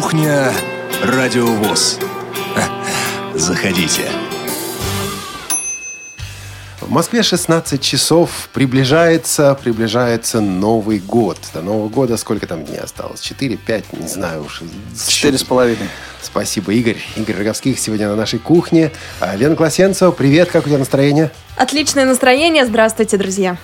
Кухня Радиовоз. Заходите. В Москве 16 часов. Приближается, приближается Новый год. До Нового года сколько там дней осталось? 4, 5, не знаю уж. Четыре с половиной. Спасибо, Игорь. Игорь Роговских сегодня на нашей кухне. А, Лена Класенцева, привет, как у тебя настроение? Отличное настроение. Здравствуйте, друзья.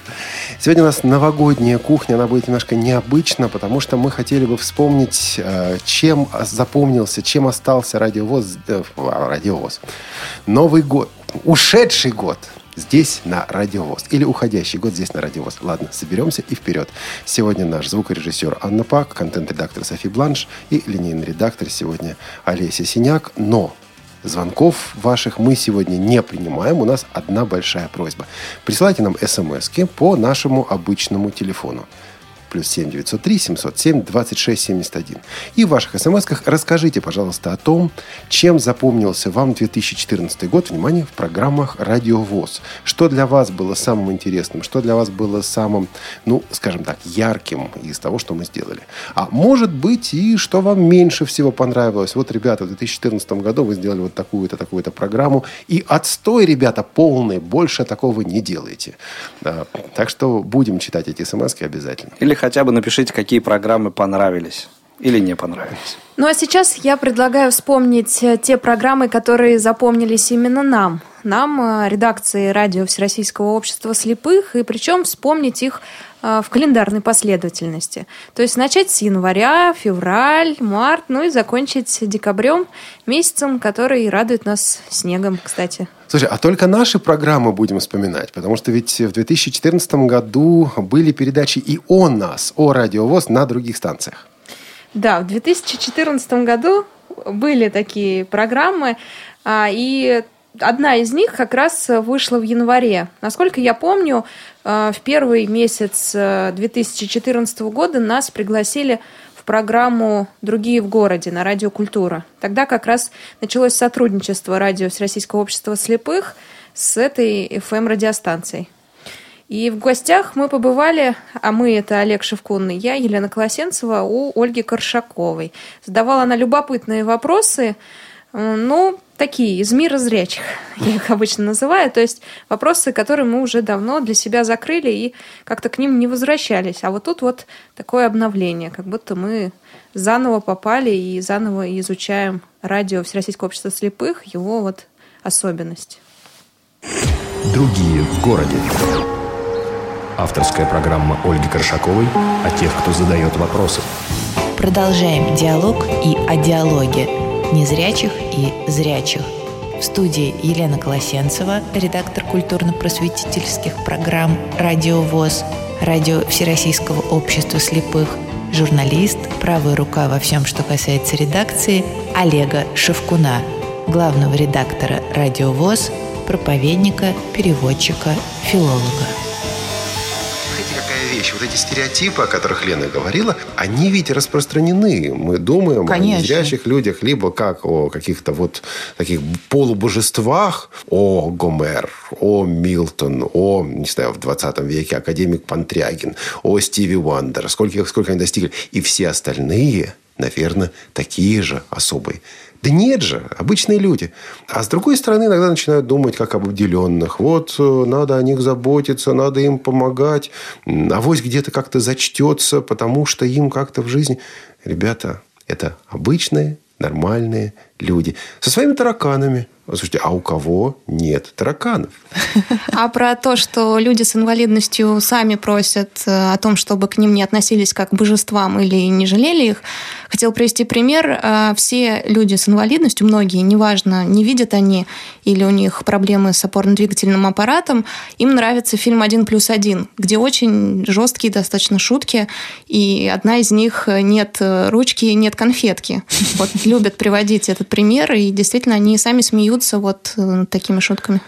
Сегодня у нас новогодняя кухня, она будет немножко необычна, потому что мы хотели бы вспомнить, э, чем запомнился, чем остался радиовоз, э, радиовоз. Новый год, ушедший год здесь на Радиовоз. Или уходящий год здесь на Радиовоз. Ладно, соберемся и вперед. Сегодня наш звукорежиссер Анна Пак, контент-редактор Софи Бланш и линейный редактор сегодня Олеся Синяк. Но Звонков ваших мы сегодня не принимаем. У нас одна большая просьба. Присылайте нам смс по нашему обычному телефону плюс 7 903 707 26 71. И в ваших смс расскажите, пожалуйста, о том, чем запомнился вам 2014 год, внимание, в программах «Радио ВОЗ». Что для вас было самым интересным, что для вас было самым, ну, скажем так, ярким из того, что мы сделали. А может быть и что вам меньше всего понравилось. Вот, ребята, в 2014 году вы сделали вот такую-то, такую-то программу, и отстой, ребята, полный, больше такого не делайте. Да. Так что будем читать эти смс обязательно. Или хотя бы напишите, какие программы понравились или не понравились. Ну а сейчас я предлагаю вспомнить э, те программы, которые запомнились именно нам. Нам, э, редакции радио Всероссийского общества слепых, и причем вспомнить их э, в календарной последовательности. То есть начать с января, февраль, март, ну и закончить декабрем, месяцем, который радует нас снегом, кстати. Слушай, а только наши программы будем вспоминать, потому что ведь в 2014 году были передачи и о нас, о радиовоз на других станциях. Да, в 2014 году были такие программы, а, и одна из них как раз вышла в январе. Насколько я помню, а, в первый месяц 2014 года нас пригласили в программу «Другие в городе» на Радио Культура. Тогда как раз началось сотрудничество радио Всероссийского общества слепых с этой FM-радиостанцией. И в гостях мы побывали, а мы это Олег Шевкун и я, Елена Колосенцева, у Ольги Коршаковой. Задавала она любопытные вопросы, ну, такие, из мира зрячих, я их обычно называю. То есть вопросы, которые мы уже давно для себя закрыли и как-то к ним не возвращались. А вот тут вот такое обновление, как будто мы заново попали и заново изучаем радио Всероссийского общества слепых, его вот особенность. Другие в городе. Авторская программа Ольги Коршаковой о тех, кто задает вопросы. Продолжаем диалог и о диалоге незрячих и зрячих. В студии Елена Колосенцева, редактор культурно-просветительских программ «Радио ВОЗ», радио Всероссийского общества слепых, журналист, правая рука во всем, что касается редакции, Олега Шевкуна, главного редактора «Радио ВОЗ», проповедника, переводчика, филолога вещь. Вот эти стереотипы, о которых Лена говорила, они ведь распространены. Мы думаем Конечно. о незрящих людях либо как о каких-то вот таких полубожествах, о Гомер, о Милтон, о, не знаю, в 20 веке академик Пантрягин, о Стиви Уандер, сколько, сколько они достигли. И все остальные, наверное, такие же особые. Да нет же, обычные люди. А с другой стороны, иногда начинают думать как об обделенных. Вот э, надо о них заботиться, надо им помогать. Авось где-то как-то зачтется, потому что им как-то в жизни... Ребята, это обычные, нормальные люди. Со своими тараканами – Слушайте, а у кого нет тараканов? А про то, что люди с инвалидностью сами просят э, о том, чтобы к ним не относились как к божествам или не жалели их, хотел привести пример. Э, все люди с инвалидностью, многие, неважно, не видят они или у них проблемы с опорно-двигательным аппаратом, им нравится фильм «Один плюс один», где очень жесткие достаточно шутки, и одна из них «Нет ручки, нет конфетки». Вот любят приводить этот пример, и действительно они сами смеются смеются вот э, такими шутками?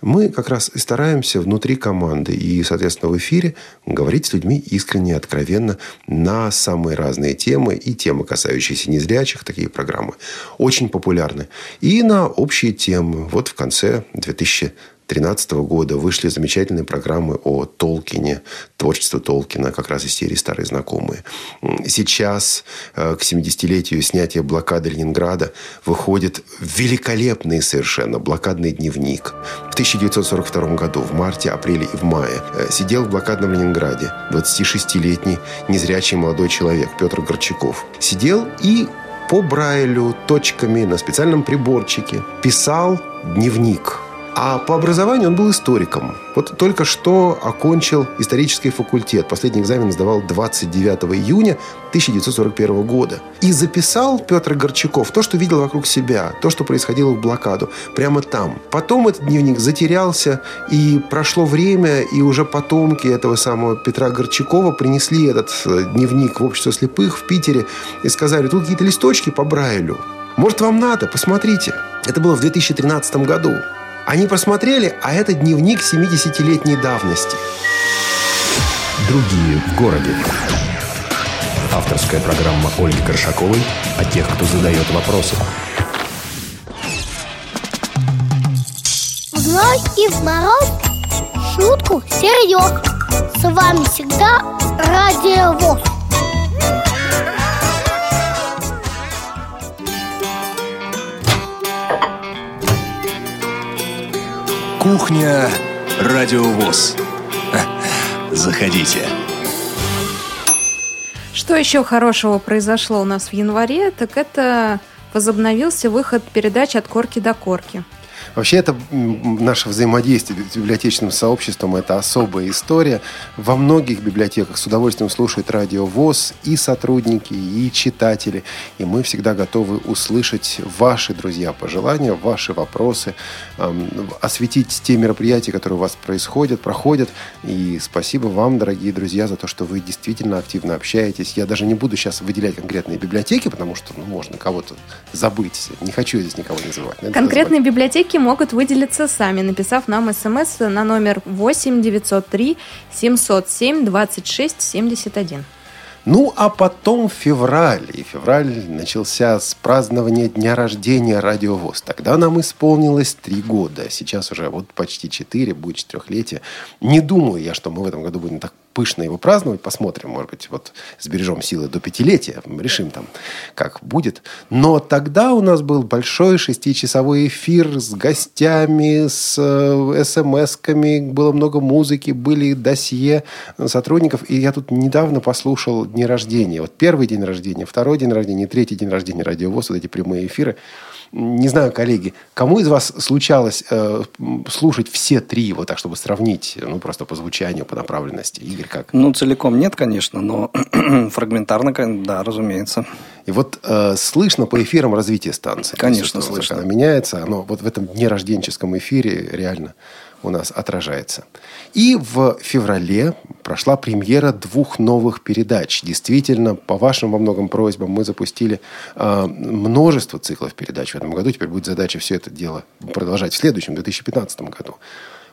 Мы как раз и стараемся внутри команды и, соответственно, в эфире говорить с людьми искренне, откровенно на самые разные темы и темы, касающиеся незрячих, такие программы очень популярны. И на общие темы. Вот в конце 2000 2013 года вышли замечательные программы о Толкине, творчество Толкина, как раз из серии «Старые знакомые». Сейчас, э, к 70-летию снятия блокады Ленинграда, выходит великолепный совершенно блокадный дневник. В 1942 году, в марте, апреле и в мае, э, сидел в блокадном Ленинграде 26-летний незрячий молодой человек Петр Горчаков. Сидел и по Брайлю точками на специальном приборчике писал дневник – а по образованию он был историком. Вот только что окончил исторический факультет. Последний экзамен сдавал 29 июня 1941 года. И записал Петр Горчаков то, что видел вокруг себя, то, что происходило в блокаду, прямо там. Потом этот дневник затерялся, и прошло время, и уже потомки этого самого Петра Горчакова принесли этот э, дневник в общество слепых в Питере и сказали, тут какие-то листочки по Брайлю. Может, вам надо? Посмотрите. Это было в 2013 году. Они просмотрели, а это дневник 70-летней давности. Другие в городе. Авторская программа Ольги Горшаковой о тех, кто задает вопросы. В зной и в мороз шутку серьез. С вами всегда Радио ВОЗ. Кухня Радиовоз. Заходите. Что еще хорошего произошло у нас в январе, так это возобновился выход передач от корки до корки. Вообще, это наше взаимодействие с библиотечным сообществом – это особая история. Во многих библиотеках с удовольствием слушают радио ВОЗ и сотрудники, и читатели. И мы всегда готовы услышать ваши, друзья, пожелания, ваши вопросы, осветить те мероприятия, которые у вас происходят, проходят. И спасибо вам, дорогие друзья, за то, что вы действительно активно общаетесь. Я даже не буду сейчас выделять конкретные библиотеки, потому что ну, можно кого-то забыть. Не хочу здесь никого называть. Конкретные библиотеки могут выделиться сами, написав нам смс на номер 8 903 707 26 71. Ну, а потом февраль. И февраль начался с празднования дня рождения Радиовоз. Тогда нам исполнилось три года. Сейчас уже вот почти четыре, будет четырехлетие. Не думаю я, что мы в этом году будем так пышно его праздновать. Посмотрим, может быть, вот сбережем силы до пятилетия. Решим там, как будет. Но тогда у нас был большой шестичасовой эфир с гостями, с э, смс-ками. Было много музыки, были досье сотрудников. И я тут недавно послушал дни рождения. Вот первый день рождения, второй день рождения, третий день рождения радиовоз, вот эти прямые эфиры. Не знаю, коллеги, кому из вас случалось э, слушать все три, вот так, чтобы сравнить, ну, просто по звучанию, по направленности? Игорь, как? Ну, целиком нет, конечно, но фрагментарно, да, разумеется. И вот э, слышно по эфирам развитие станции. Конечно, слышно. Она меняется, оно вот в этом дне рожденческом эфире реально у нас отражается. И в феврале прошла премьера двух новых передач. Действительно, по вашим во многом просьбам мы запустили э, множество циклов передач в этом году. Теперь будет задача все это дело продолжать в следующем, 2015 году.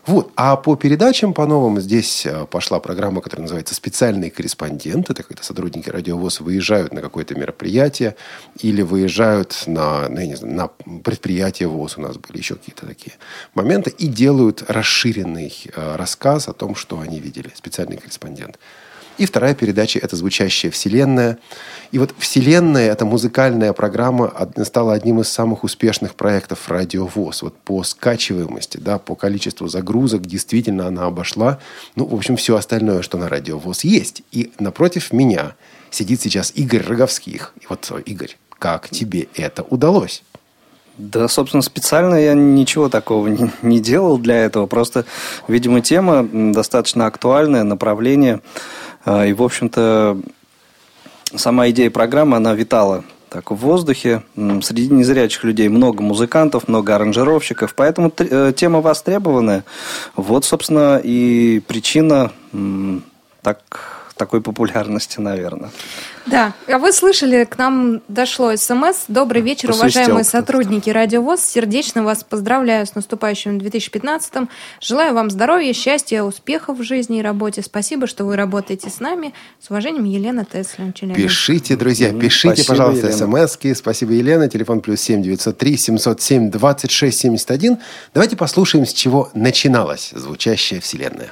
Вот. А по передачам, по новым, здесь э, пошла программа, которая называется «Специальный корреспондент». Это когда сотрудники радиовоз выезжают на какое-то мероприятие или выезжают на, ну, я не знаю, на предприятие ВОЗ. У нас были еще какие-то такие моменты. И делают расширенный э, рассказ о том, что они видели. «Специальный корреспондент». И вторая передача – это «Звучащая вселенная». И вот «Вселенная» – это музыкальная программа, стала одним из самых успешных проектов «Радио ВОЗ». Вот по скачиваемости, да, по количеству загрузок действительно она обошла, ну, в общем, все остальное, что на «Радио ВОЗ» есть. И напротив меня сидит сейчас Игорь Роговских. И вот, Игорь, как тебе это удалось? Да, собственно, специально я ничего такого не, не делал для этого. Просто, видимо, тема достаточно актуальная, направление – и, в общем-то, сама идея программы, она витала так в воздухе. Среди незрячих людей много музыкантов, много аранжировщиков, поэтому э, тема востребованная. Вот, собственно, и причина так такой популярности, наверное. Да, а вы слышали, к нам дошло смс. Добрый вечер, Посвистел уважаемые сотрудники Радио ВОЗ. Сердечно вас поздравляю с наступающим 2015-м. Желаю вам здоровья, счастья, успехов в жизни и работе. Спасибо, что вы работаете с нами. С уважением, Елена Теслин, Челябинск. Пишите, друзья, пишите, Спасибо, пожалуйста, Елена. смски. Спасибо, Елена. Телефон плюс семь девятьсот три семьсот семь двадцать шесть семьдесят один. Давайте послушаем, с чего начиналась звучащая вселенная.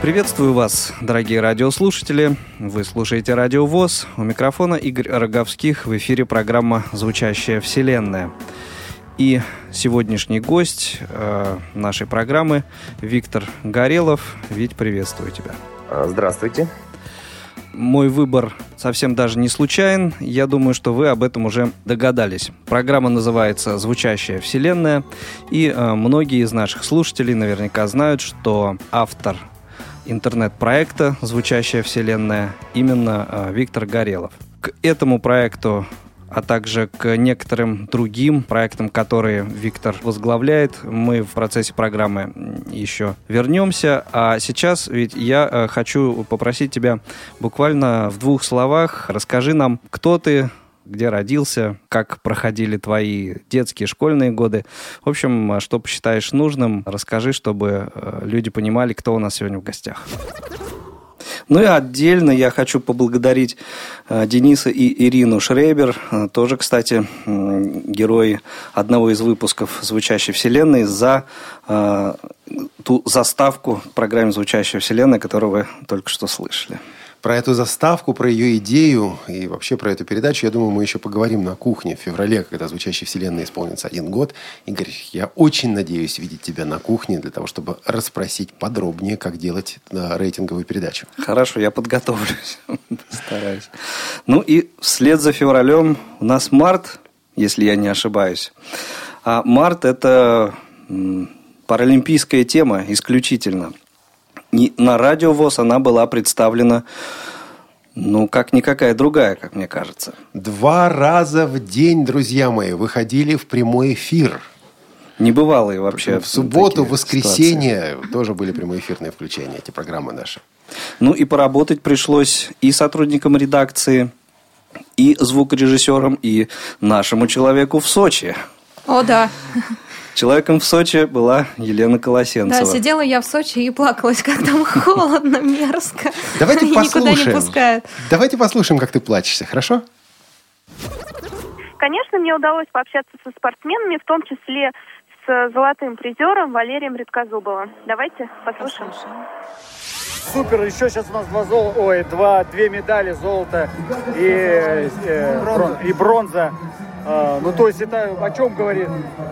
Приветствую вас, дорогие радиослушатели. Вы слушаете Радио ВОЗ. У микрофона Игорь Роговских. В эфире программа «Звучащая вселенная». И сегодняшний гость э, нашей программы Виктор Горелов. Вить, приветствую тебя. А, Здравствуйте. Мой выбор совсем даже не случайен. Я думаю, что вы об этом уже догадались. Программа называется «Звучащая вселенная». И э, многие из наших слушателей наверняка знают, что автор интернет-проекта «Звучащая вселенная» именно э, Виктор Горелов. К этому проекту а также к некоторым другим проектам, которые Виктор возглавляет. Мы в процессе программы еще вернемся. А сейчас ведь я э, хочу попросить тебя буквально в двух словах расскажи нам, кто ты, где родился, как проходили твои детские школьные годы. В общем, э, что посчитаешь нужным, расскажи, чтобы э, люди понимали, кто у нас сегодня в гостях. Ну и отдельно я хочу поблагодарить э, Дениса и Ирину Шрейбер, э, тоже, кстати, герои одного из выпусков «Звучащей вселенной», за ту заставку к программе «Звучащая вселенная», которую вы только что слышали. Про эту заставку, про ее идею и вообще про эту передачу, я думаю, мы еще поговорим на кухне в феврале, когда «Звучащей вселенной» исполнится один год. Игорь, я очень надеюсь видеть тебя на кухне для того, чтобы расспросить подробнее, как делать рейтинговую передачу. Хорошо, я подготовлюсь, постараюсь. Ну и вслед за февралем у нас март, если я не ошибаюсь. А март – это паралимпийская тема исключительно. И на радио ВОЗ она была представлена, ну, как никакая другая, как мне кажется. Два раза в день, друзья мои, выходили в прямой эфир. Небывалые вообще. в субботу, в воскресенье тоже были прямоэфирные включения, эти программы наши. ситуации. Ну и поработать пришлось и сотрудникам редакции, и звукорежиссерам, и нашему человеку в Сочи. О, да. Человеком в Сочи была Елена Да, Колосенцева. сидела я в Сочи и плакалась, как там холодно, мерзко. Давайте И Никуда не послушаем. пускают. Давайте послушаем, как ты плачешься, хорошо? Конечно, мне удалось пообщаться со спортсменами, в том числе с золотым призером Валерием Редкозубовым. Давайте послушаем. Супер, еще сейчас у нас два зол... Ой, два, две медали, золото и, э, брон- и бронза. А, ну, то есть это о чем говорит?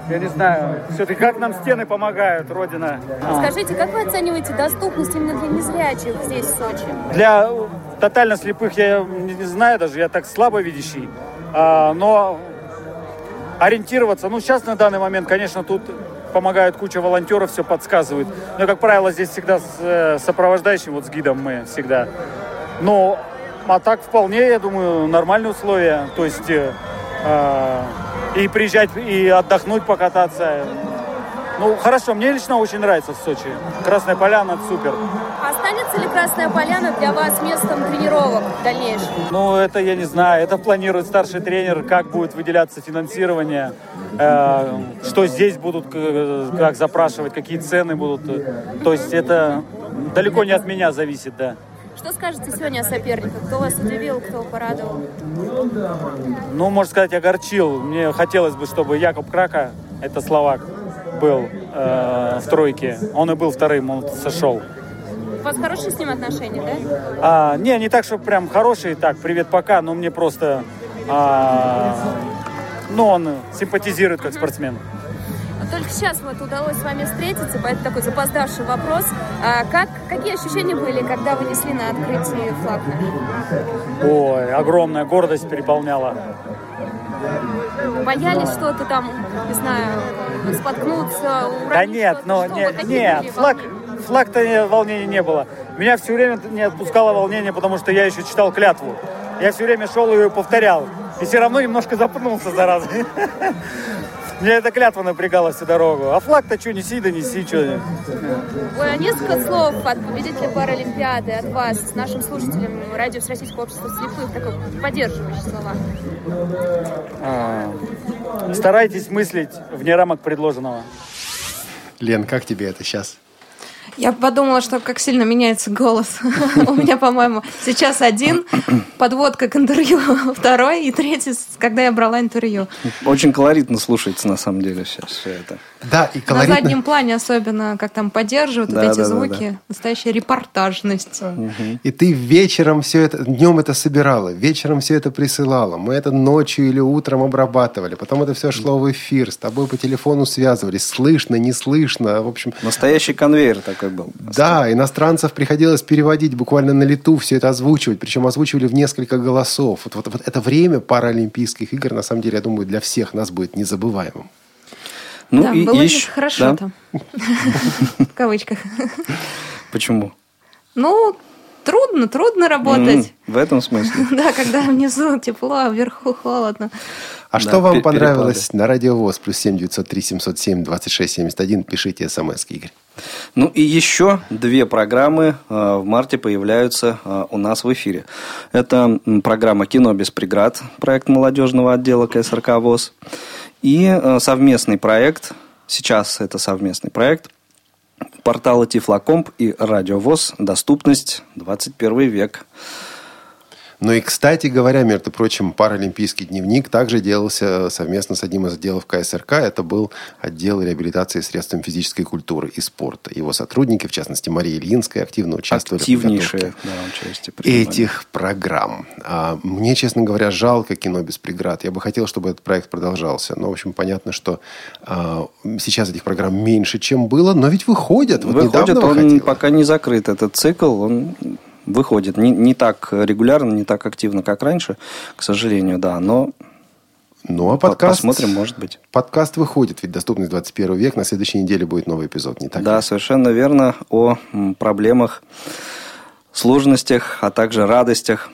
Я не знаю. Все-таки как нам стены помогают, Родина? А. Скажите, как вы оцениваете доступность именно для незрячих здесь, в Сочи? Для тотально слепых я не, не знаю даже, я так слабовидящий. А, но ориентироваться, ну, сейчас на данный момент, конечно, тут помогают куча волонтеров, все подсказывают. Но, как правило, здесь всегда с э, сопровождающим, вот с гидом мы всегда. Но, а так вполне, я думаю, нормальные условия. То есть э, и приезжать, и отдохнуть, покататься. Ну, хорошо, мне лично очень нравится в Сочи. Красная Поляна, супер. Останется ли Красная Поляна для вас местом тренировок в дальнейшем? Ну, это я не знаю. Это планирует старший тренер, как будет выделяться финансирование, э, что здесь будут, как запрашивать, какие цены будут. То есть это далеко не от меня зависит, да. Что скажете сегодня о соперниках? Кто вас удивил, кто порадовал? Ну, можно сказать, огорчил. Мне хотелось бы, чтобы Якоб Крака, это словак, был э, в тройке. Он и был вторым, он сошел. У вас хорошие с ним отношения, да? А, не, не так, что прям хороший, так, привет, пока, но мне просто... а, ну, он симпатизирует как спортсмен. Только сейчас вот удалось с вами встретиться, поэтому такой запоздавший вопрос. А как, какие ощущения были, когда вы несли на открытии флаг? Ой, огромная гордость переполняла. Боялись что-то там, не знаю, споткнуться, уронить Да нет, ну Что, нет, вот нет, флаг, флаг-то волнения не было. Меня все время не отпускало волнение, потому что я еще читал клятву. Я все время шел и ее повторял. И все равно немножко запнулся, зараза. Меня эта клятва напрягала всю дорогу. А флаг-то что, неси, да неси, что. Ой, а несколько слов от победителя Паралимпиады, от вас, с нашим слушателям радио Всероссийского общества слепых, такое поддерживающие слова. А, Старайтесь мыслить вне рамок предложенного. Лен, как тебе это сейчас? Я подумала, что как сильно меняется голос. У меня, по-моему, сейчас один, подводка к интервью, второй и третий, когда я брала интервью. Очень колоритно слушается, на самом деле, сейчас все это. Да, и На колоритно. заднем плане особенно, как там поддерживают вот Да, эти да, да, звуки. Настоящая репортажность. И ты вечером все это, днем это собирала, вечером все это присылала. Мы это ночью или утром обрабатывали. Потом это все шло в эфир, с тобой по телефону связывались. Слышно, не слышно. В общем, Настоящий конвейер такой был. да, иностранцев приходилось переводить буквально на лету, все это озвучивать. Причем озвучивали в несколько голосов. Вот, вот, вот это время Паралимпийских игр, на самом деле, я думаю, для всех нас будет незабываемым. Ну да, и было ещё- хорошо да? там. В кавычках. Почему? Ну, трудно, трудно работать. В этом смысле. Да, когда внизу тепло, а вверху холодно. А Да, что вам понравилось на радиовоз? Плюс семь девятьсот три семьсот семь двадцать шесть семьдесят один. Пишите смс, Игорь. Ну и еще две программы э, в марте появляются э, у нас в эфире. Это программа «Кино без преград», проект молодежного отдела КСРК ВОЗ. И э, совместный проект, сейчас это совместный проект, портала Тифлокомп и Радио ВОЗ «Доступность 21 век». Ну и, кстати говоря, между прочим, паралимпийский дневник также делался совместно с одним из отделов КСРК. Это был отдел реабилитации средствами физической культуры и спорта. Его сотрудники, в частности Мария Ильинская, активно участвовали в Активнейшее подготовке да, этих программ. А мне, честно говоря, жалко кино без преград. Я бы хотел, чтобы этот проект продолжался. Но, в общем, понятно, что а, сейчас этих программ меньше, чем было, но ведь выходят. Вот недавно он выходила. пока не закрыт, этот цикл, он выходит не, не так регулярно, не так активно, как раньше, к сожалению, да, но Ну, а по- подкаст... посмотрим, может быть. Подкаст выходит, ведь «Доступность 21 век». На следующей неделе будет новый эпизод, не так Да, ли? совершенно верно, о проблемах, сложностях, а также радостях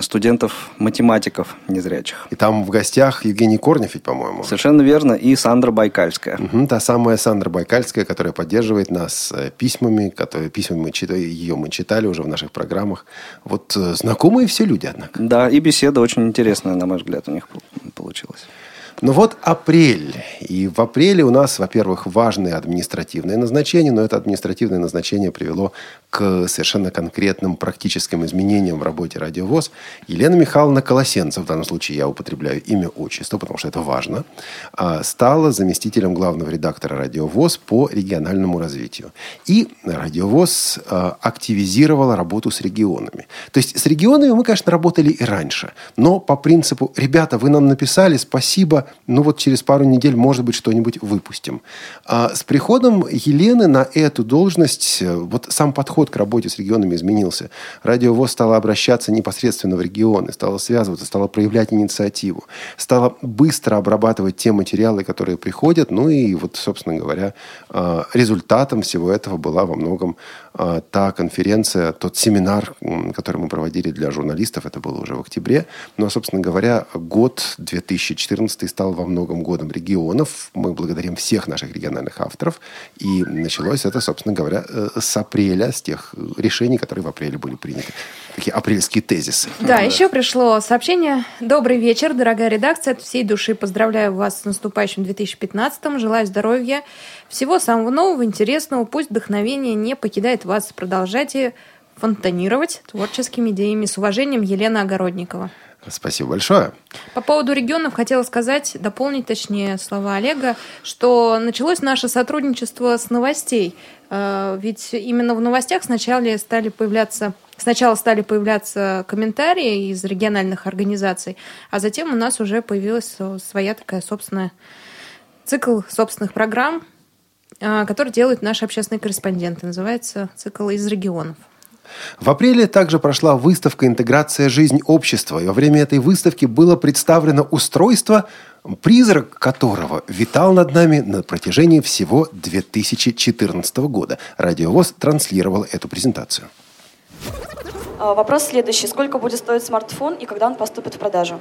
студентов-математиков незрячих. И там в гостях Евгений Корнев ведь, по-моему. Совершенно верно, и Сандра Байкальская. Мгм, та самая Сандра Байкальская, которая поддерживает нас э, письмами, которые письмами мы читали, ее мы читали уже в наших программах. Вот э, знакомые все люди, однако. Да, и беседа очень интересная, на мой взгляд, у них пол- получилась. Ну вот апрель. И в апреле у нас, во-первых, важное административное назначение, но это административное назначение привело к совершенно конкретным практическим изменениям в работе радиовоз. Елена Михайловна Колосенцев, в данном случае я употребляю имя, отчество, потому что это важно, а, стала заместителем главного редактора радиовоз по региональному развитию. И радиовоз а, активизировала работу с регионами. То есть с регионами мы, конечно, работали и раньше, но по принципу, ребята, вы нам написали, спасибо, ну вот через пару недель, может быть, что-нибудь выпустим. А с приходом Елены на эту должность, э, вот сам подход к работе с регионами изменился. Радиовоз стала обращаться непосредственно в регионы, стала связываться, стала проявлять инициативу, стала быстро обрабатывать те материалы, которые приходят. Ну и вот, собственно говоря, э, результатом всего этого была во многом э, та конференция, тот семинар, который мы проводили для журналистов, это было уже в октябре. Но, собственно говоря, год 2014 стал во многом годом регионов. Мы благодарим всех наших региональных авторов. И началось это, собственно говоря, э, с апреля, с тех решений, которые в апреле были приняты. Такие апрельские тезисы. Да, еще пришло сообщение. Добрый вечер, дорогая редакция. От всей души поздравляю вас с наступающим 2015-м. Желаю здоровья, всего самого нового, интересного. Пусть вдохновение не покидает вас. Продолжайте фонтанировать творческими идеями. С уважением, Елена Огородникова. Спасибо большое. По поводу регионов хотела сказать, дополнить точнее слова Олега, что началось наше сотрудничество с новостей. Э, Ведь именно в новостях сначала стали появляться Сначала стали появляться комментарии из региональных организаций, а затем у нас уже появилась своя такая собственная цикл собственных программ, а, который делают наши общественные корреспонденты. Называется цикл «Из регионов». В апреле также прошла выставка «Интеграция. Жизнь общества». И во время этой выставки было представлено устройство, призрак которого витал над нами на протяжении всего 2014 года. Радиовоз транслировал эту презентацию. А, Вопрос следующий. Сколько будет стоить смартфон и когда он поступит в продажу?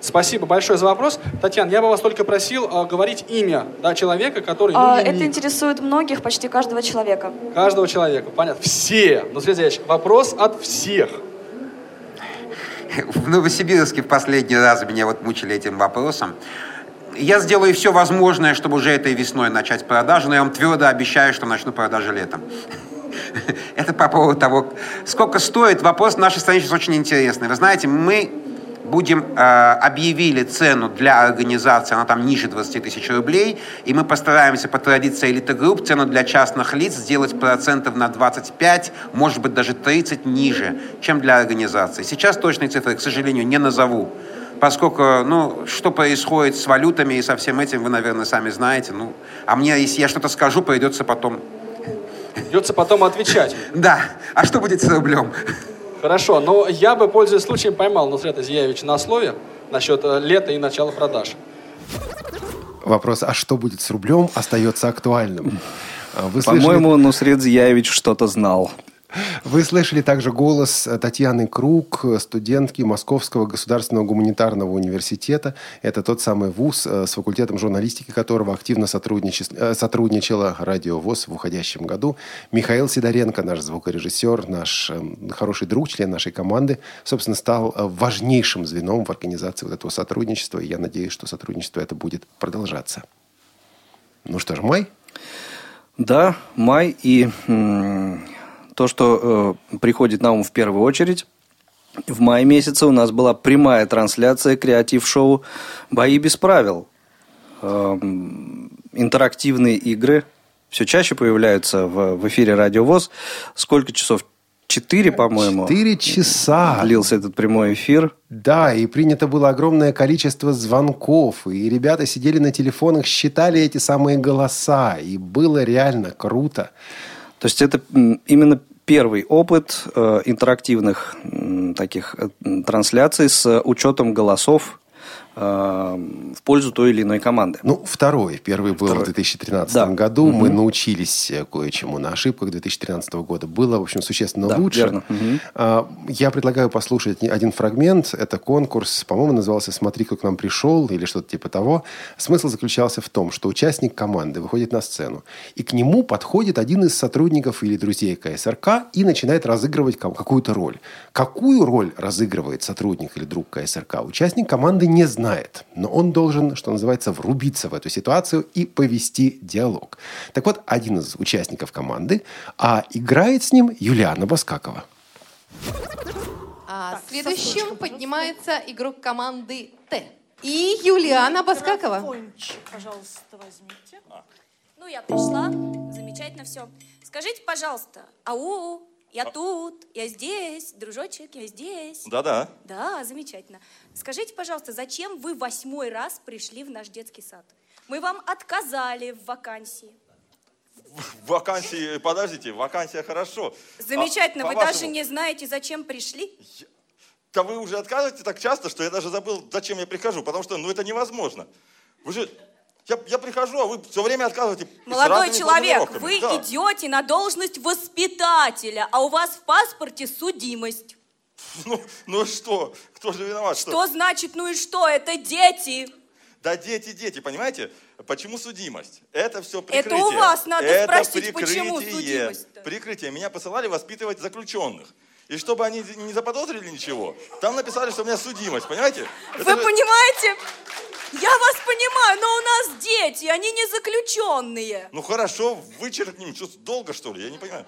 Спасибо большое за вопрос. Татьяна, я бы вас только просил э, говорить имя да, человека, который... ну, А, Это ник интересует многих, почти каждого человека. Каждого человека. Понятно. Все. Ну, следующий вопрос от всех. В Новосибирске в последний раз меня вот мучили этим вопросом. Я сделаю все возможное, чтобы уже этой весной начать продажу, но я вам твердо обещаю, что начну продажи летом. Это по поводу того, сколько стоит. Вопрос в нашей стране сейчас очень интересный. Вы знаете, мы будем, э, объявили цену для организации, она там ниже 20 тысяч рублей, и мы постараемся по традиции элиты групп цену для частных лиц сделать процентов на 25, может быть даже 30 ниже, чем для организации. Сейчас точные цифры, к сожалению, не назову, поскольку, ну, что происходит с валютами и со всем этим, вы, наверное, сами знаете, ну, а мне, если я что-то скажу, придется потом... Придется потом отвечать. Да, а что будет с рублем? Хорошо, но я бы, пользуясь случаем, поймал Нусрета Зияевича на слове насчет э, лета и начала продаж. Вопрос, а что будет с рублем, остается актуальным. Вы По-моему, Нусрет Зияевич что-то знал. Вы слышали также голос Татьяны Круг, студентки Московского государственного гуманитарного университета. Это тот самый вуз, э, с факультетом журналистики которого активно э, сотрудничала Радио ВОЗ в уходящем году. Михаил Сидоренко, наш звукорежиссер, наш э, хороший друг, член нашей команды, собственно, стал э, важнейшим звеном в организации вот этого сотрудничества. И я надеюсь, что сотрудничество это будет продолжаться. Ну что ж, май? Да, май и то, что э, приходит на ум в первую очередь. В мае месяце у нас была прямая трансляция креатив-шоу «Бои без правил». Эм, интерактивные игры все чаще появляются в, в эфире «Радиовоз». Сколько часов? Четыре, по-моему. Четыре часа. Длился этот прямой эфир. Да, и принято было огромное количество звонков, и ребята сидели на телефонах, считали эти самые голоса, и было реально круто. То есть это именно первый опыт э, интерактивных таких э, трансляций с учетом голосов в пользу той или иной команды. Ну, второй. Первый был Второй. в 2013 Да. году. Мгм. Мы научились э, кое-чему на ошибках 2013 года. Было, в общем, существенно Да, лучше. верно. А, Я предлагаю послушать один фрагмент. Это конкурс, по-моему, назывался «Смотри, кто к нам пришел» или что-то типа того. Смысл заключался в том, что участник команды выходит на сцену, и к нему подходит один из сотрудников или друзей КСРК и начинает разыгрывать какую-то роль. Какую роль разыгрывает сотрудник или друг КСРК, участник команды не знает. Но он должен, что называется, врубиться в эту ситуацию и повести диалог. Так вот, один из участников команды, а играет с ним Юлиана Баскакова. А следующим поднимается игрок команды Т. И Юлиана Баскакова. пожалуйста, возьмите. Ну, я пришла. Замечательно все. Скажите, пожалуйста, ау, я тут, я здесь, дружочек, я здесь. Да-да. Да, замечательно. Скажите, пожалуйста, зачем вы восьмой раз пришли в наш детский сад? Мы вам отказали в вакансии. В вакансии, подождите, вакансия хорошо. Замечательно, А, вы даже не знаете, зачем пришли? Да вы уже отказываете так часто, что я даже забыл, зачем я прихожу, потому что, ну, это невозможно. Вы же, я, я прихожу, а вы все время отказываете. Молодой человек, вы Да. идете на должность воспитателя, а у вас в паспорте судимость. Ну, ну что, кто же виноват? Что значит, ну и что? Это дети. Да дети, дети, понимаете? Почему судимость? Это все прикрытие. Это у вас надо Это спросить, почему прикрытие. судимость-то? Прикрытие. Меня посылали воспитывать заключенных. И чтобы они не заподозрили ничего, там написали, что у меня судимость, понимаете? Вы Это же- понимаете? Я вас понимаю, но у нас дети, они не заключенные. Ну хорошо, вычеркнем. Что, долго что ли? Я не понимаю.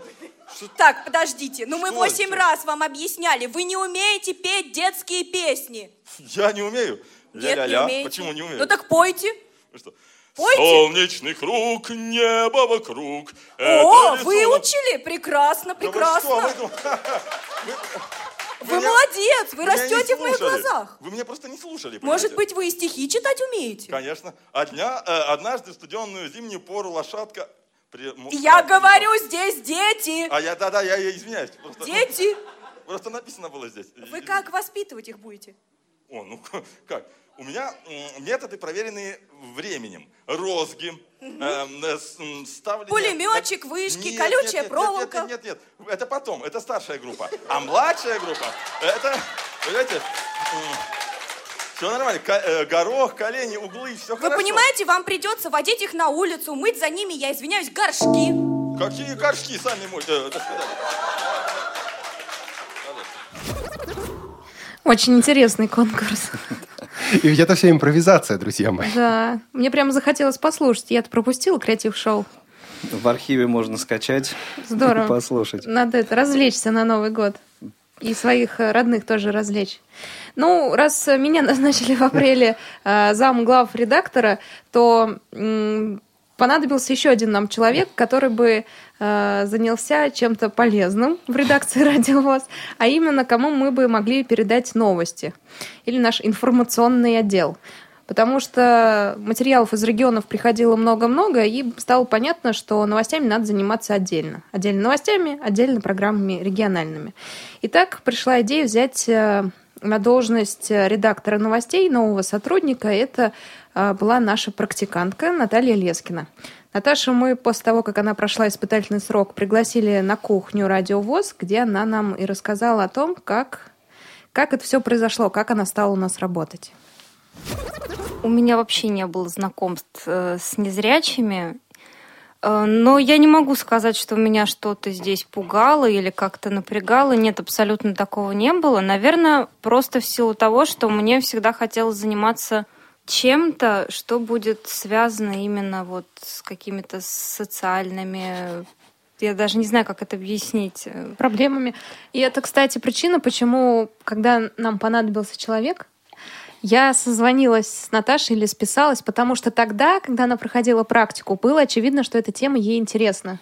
Что- Так, подождите, ну мы восемь раз вам объясняли, вы не умеете петь детские песни. Я не умею. Нет, не Ля-ля-ля. умеете. Почему не умею? Ну так пойте. Вы что? Пойте. Солнечный круг, небо вокруг. О, это вы рисунок. учили, прекрасно, Да вы прекрасно. что, вы- Вы молодец, Молодец! Вы меня растете в моих глазах. Вы меня просто не слушали. Может понимаете? быть, вы и стихи читать умеете? Конечно. А дня, э, однажды в студенную зимнюю пору лошадка... при- Я говорю, здесь дети. А я, да-да, я, я извиняюсь. Просто, Дети. Просто написано было здесь. Вы как воспитывать их будете? О, ну как? У меня методы, проверенные временем. Розги, эм, э, ставление... Пулеметчик, вышки, Нет, колючая нет, нет, проволока. Нет, нет, нет, нет, это потом, это старшая группа. А младшая группа, это, понимаете, все нормально. Э, горох, колени, углы, все Вы хорошо. понимаете, вам придется водить их на улицу, мыть за ними, я извиняюсь, горшки. Какие горшки сами мойте? Э, до свидания. Очень интересный конкурс. И ведь это все импровизация, друзья мои. Да. Мне прямо захотелось послушать. Я-то пропустила креатив-шоу. В архиве можно скачать Здорово. и послушать. Надо это развлечься на Новый год. И своих э, родных тоже развлечь. Ну, раз э, меня назначили в апреле э, зам глав редактора, то понадобился еще один нам человек, который бы э, занялся чем-то полезным в редакции Радио ВОЗ, а именно кому мы бы могли передать новости или наш информационный отдел. Потому что материалов из регионов приходило много-много, и стало понятно, что новостями надо заниматься отдельно. Отдельно новостями, отдельно программами региональными. И так пришла идея взять э, на должность редактора новостей нового сотрудника. Это была наша практикантка Наталья Лескина. Наташу мы после того, как она прошла испытательный срок, пригласили на кухню Радио ВОЗ, где она нам и рассказала о том, как, как это все произошло, как она стала у нас работать. У меня вообще не было знакомств э, с незрячими, Э, но я не могу сказать, что меня что-то здесь пугало или как-то напрягало. Нет, абсолютно такого не было. Наверное, просто в силу того, что мне всегда хотелось заниматься чем-то, что будет связано именно вот с какими-то социальными я даже не знаю, как это объяснить. Проблемами. И это, кстати, причина, почему, когда нам понадобился человек, я созвонилась с Наташей или списалась, потому что тогда, когда она проходила практику, было очевидно, что эта тема ей интересна.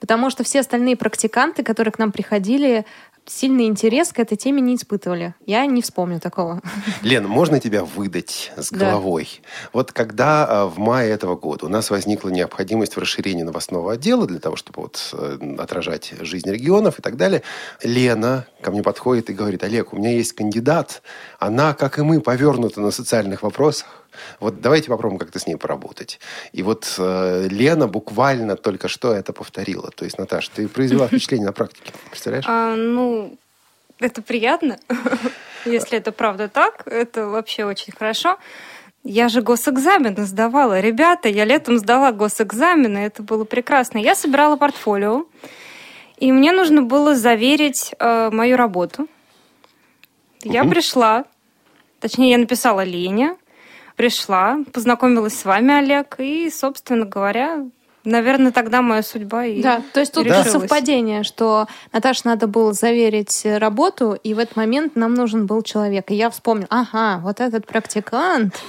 Потому что все остальные практиканты, которые к нам приходили, сильный интерес к этой теме не испытывали. Я не вспомню такого. Лена, можно тебя выдать с Да. головой? Вот когда э, в мае этого года у нас возникла необходимость в расширении новостного отдела для того, чтобы вот э, отражать жизнь регионов и так далее, Лена ко мне подходит и говорит, Олег, у меня есть кандидат, она, как и мы, повернута на социальных вопросах. Вот давайте попробуем как-то с ней поработать. И вот э, Лена буквально только что это повторила. То есть, Наташа, ты произвела впечатление на практике. Представляешь? А, ну, это приятно. Если это правда так, это вообще очень хорошо. Я же госэкзамены сдавала. Ребята, я летом сдала госэкзамены, это было прекрасно. Я собирала портфолио, и мне нужно было заверить э, мою работу. Я пришла, точнее, я написала Лене, пришла, познакомилась с вами, Олег, и, собственно говоря, наверное, тогда моя судьба и Да, то есть тут решилась. совпадение, что Наташе надо было заверить работу, и в этот момент нам нужен был человек. И я вспомнила, ага, вот этот практикант.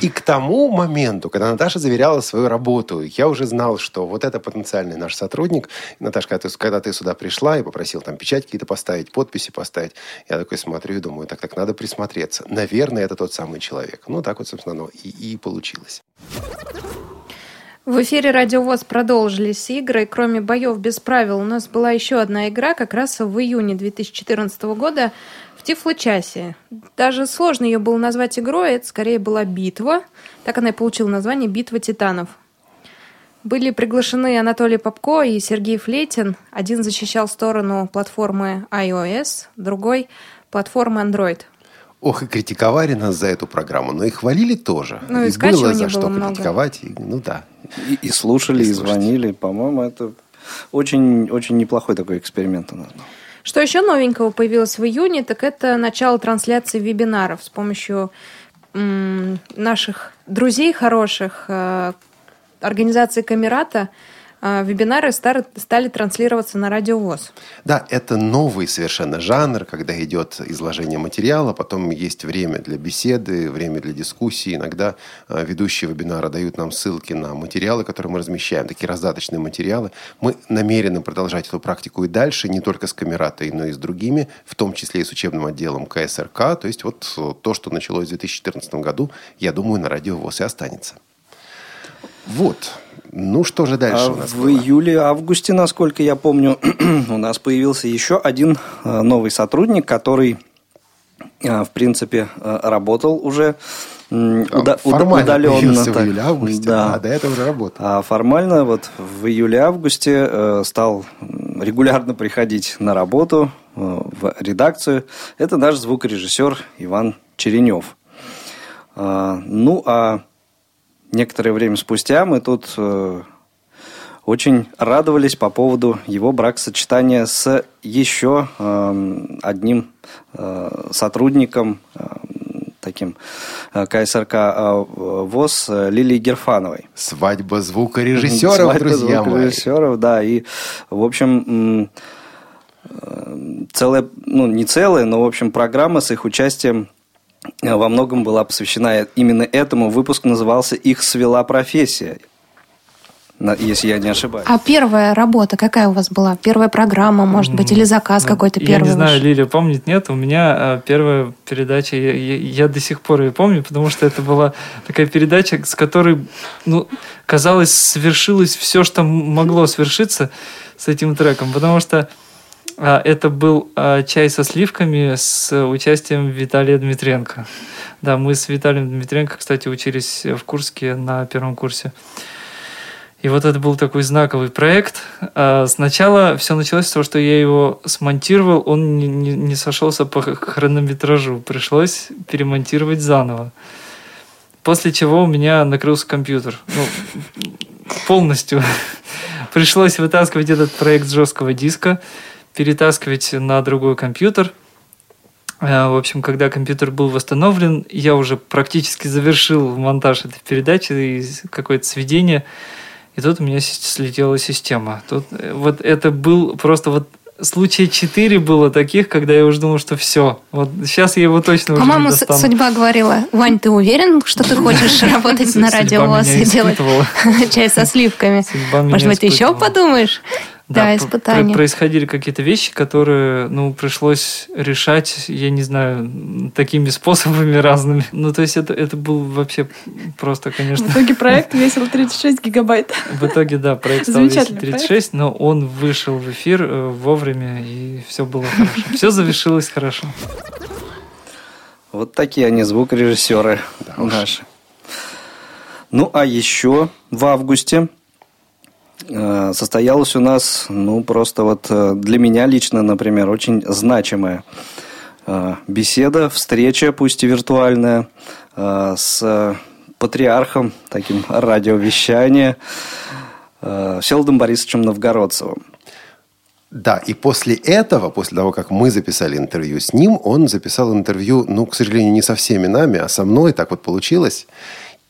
И к тому моменту, когда Наташа заверяла свою работу, я уже знал, что вот это потенциальный наш сотрудник. Наташа, когда ты, когда ты сюда пришла и попросил там печать какие-то поставить, подписи поставить, я такой смотрю и думаю, так, так, надо присмотреться. Наверное, это тот самый человек. Ну, так вот, собственно, оно и, и получилось. В эфире Радио ВОЗ продолжились игры. Кроме боев без правил, у нас была еще одна игра как раз в июне 2014 года в Тифлочасе. Даже сложно ее было назвать игрой, это скорее была битва. Так она и получила название «Битва титанов». Были приглашены Анатолий Попко и Сергей Флетин. Один защищал сторону платформы iOS, другой – платформы Android. Ох, и критиковали нас за эту программу, но и хвалили тоже. Ну, и и было за что было много. критиковать. И- ну да. И, и слушали, и, звонили. По-моему, это очень, очень неплохой такой эксперимент у нас был. Что еще новенького появилось в июне, так это начало трансляции вебинаров с помощью м, наших друзей хороших, э, организации Камерата. А, вебинары стали транслироваться на радио ВОЗ. Да, это новый совершенно жанр, когда идет изложение материала, потом есть время для беседы, время для дискуссии. Иногда а, ведущие вебинара дают нам ссылки на материалы, которые мы размещаем, такие раздаточные материалы. Мы намерены продолжать эту практику и дальше, не только с Камератой, но и с другими, в том числе и с учебным отделом КСРК. То есть вот то, что началось в 2014 году, я думаю, на радио ВОЗ и останется. Вот. Ну, что же дальше а у нас В июле-августе, насколько я помню, у нас появился еще один э, новый сотрудник, который, э, в принципе, э, работал уже уда- формально удаленно. так. в июле-августе, да. а до этого уже работал. А формально вот в июле-августе стал регулярно приходить на работу в редакцию. Это наш звукорежиссер Иван Черенев. А, ну, а некоторое время спустя мы тут э, очень радовались по поводу его бракосочетания с еще э, одним э, сотрудником, э, таким КСРК ВОЗ Лилией Герфановой. Свадьба звукорежиссеров, Свадьба друзья мои. звукорежиссеров, да. И, в общем, целая, ну, не целая, но, в общем, программа с их участием во многом была посвящена именно этому. Выпуск назывался «Их свела профессия», на- если я не ошибаюсь. А первая работа какая у вас была? Первая программа, может быть, или заказ какой-то Я первый? не знаю? Лиля помнит, нет. У меня э, первая передача, я, я- я до сих пор ее помню, потому что это была такая передача, с которой, ну, казалось, свершилось все, что могло свершиться с этим треком, потому что а, это был а, чай со сливками с участием Виталия Дмитренко. Да, мы с Виталием Дмитренко, кстати, учились в Курске на первом курсе. И вот это был такой знаковый проект. А Сначала все началось с того, что я его смонтировал, он не, не- не сошелся по хронометражу. Пришлось перемонтировать заново. После чего у меня накрылся компьютер. Ну, полностью. Пришлось вытаскивать этот проект с жесткого диска, перетаскивать на другой компьютер. Э, В общем, когда компьютер был восстановлен, я уже практически завершил монтаж этой передачи и какое-то сведение. И тут у меня слетела система. Тут э, вот это был просто вот случая четыре было таких, когда я уже думал, что все. Вот сейчас я его точно уже По-моему, с- достану. судьба говорила, Вань, ты уверен, что ты хочешь работать на радио меня и делать чай со сливками? Может быть, еще испытывала. подумаешь? Да, испытания. пр- происходили какие-то вещи, которые, ну, пришлось решать, я не знаю, такими способами разными. Ну, то есть это, это был вообще просто, конечно... В итоге проект весил 36 гигабайт. В итоге, да, проект стал весить Замечательный 36, но он вышел в эфир э, вовремя, и все было хорошо. Все завершилось хорошо. Вот такие они звукорежиссеры наши. Ну, а еще в августе состоялась у нас, ну, просто вот э, для меня лично, например, очень значимая э, беседа, встреча, пусть и виртуальная, э, с патриархом, таким радиовещания, э, Селдом Борисовичем Новгородцевым. Да, и после этого, после того, как мы записали интервью с ним, он записал интервью, ну, к сожалению, не со всеми нами, а со мной, так вот получилось.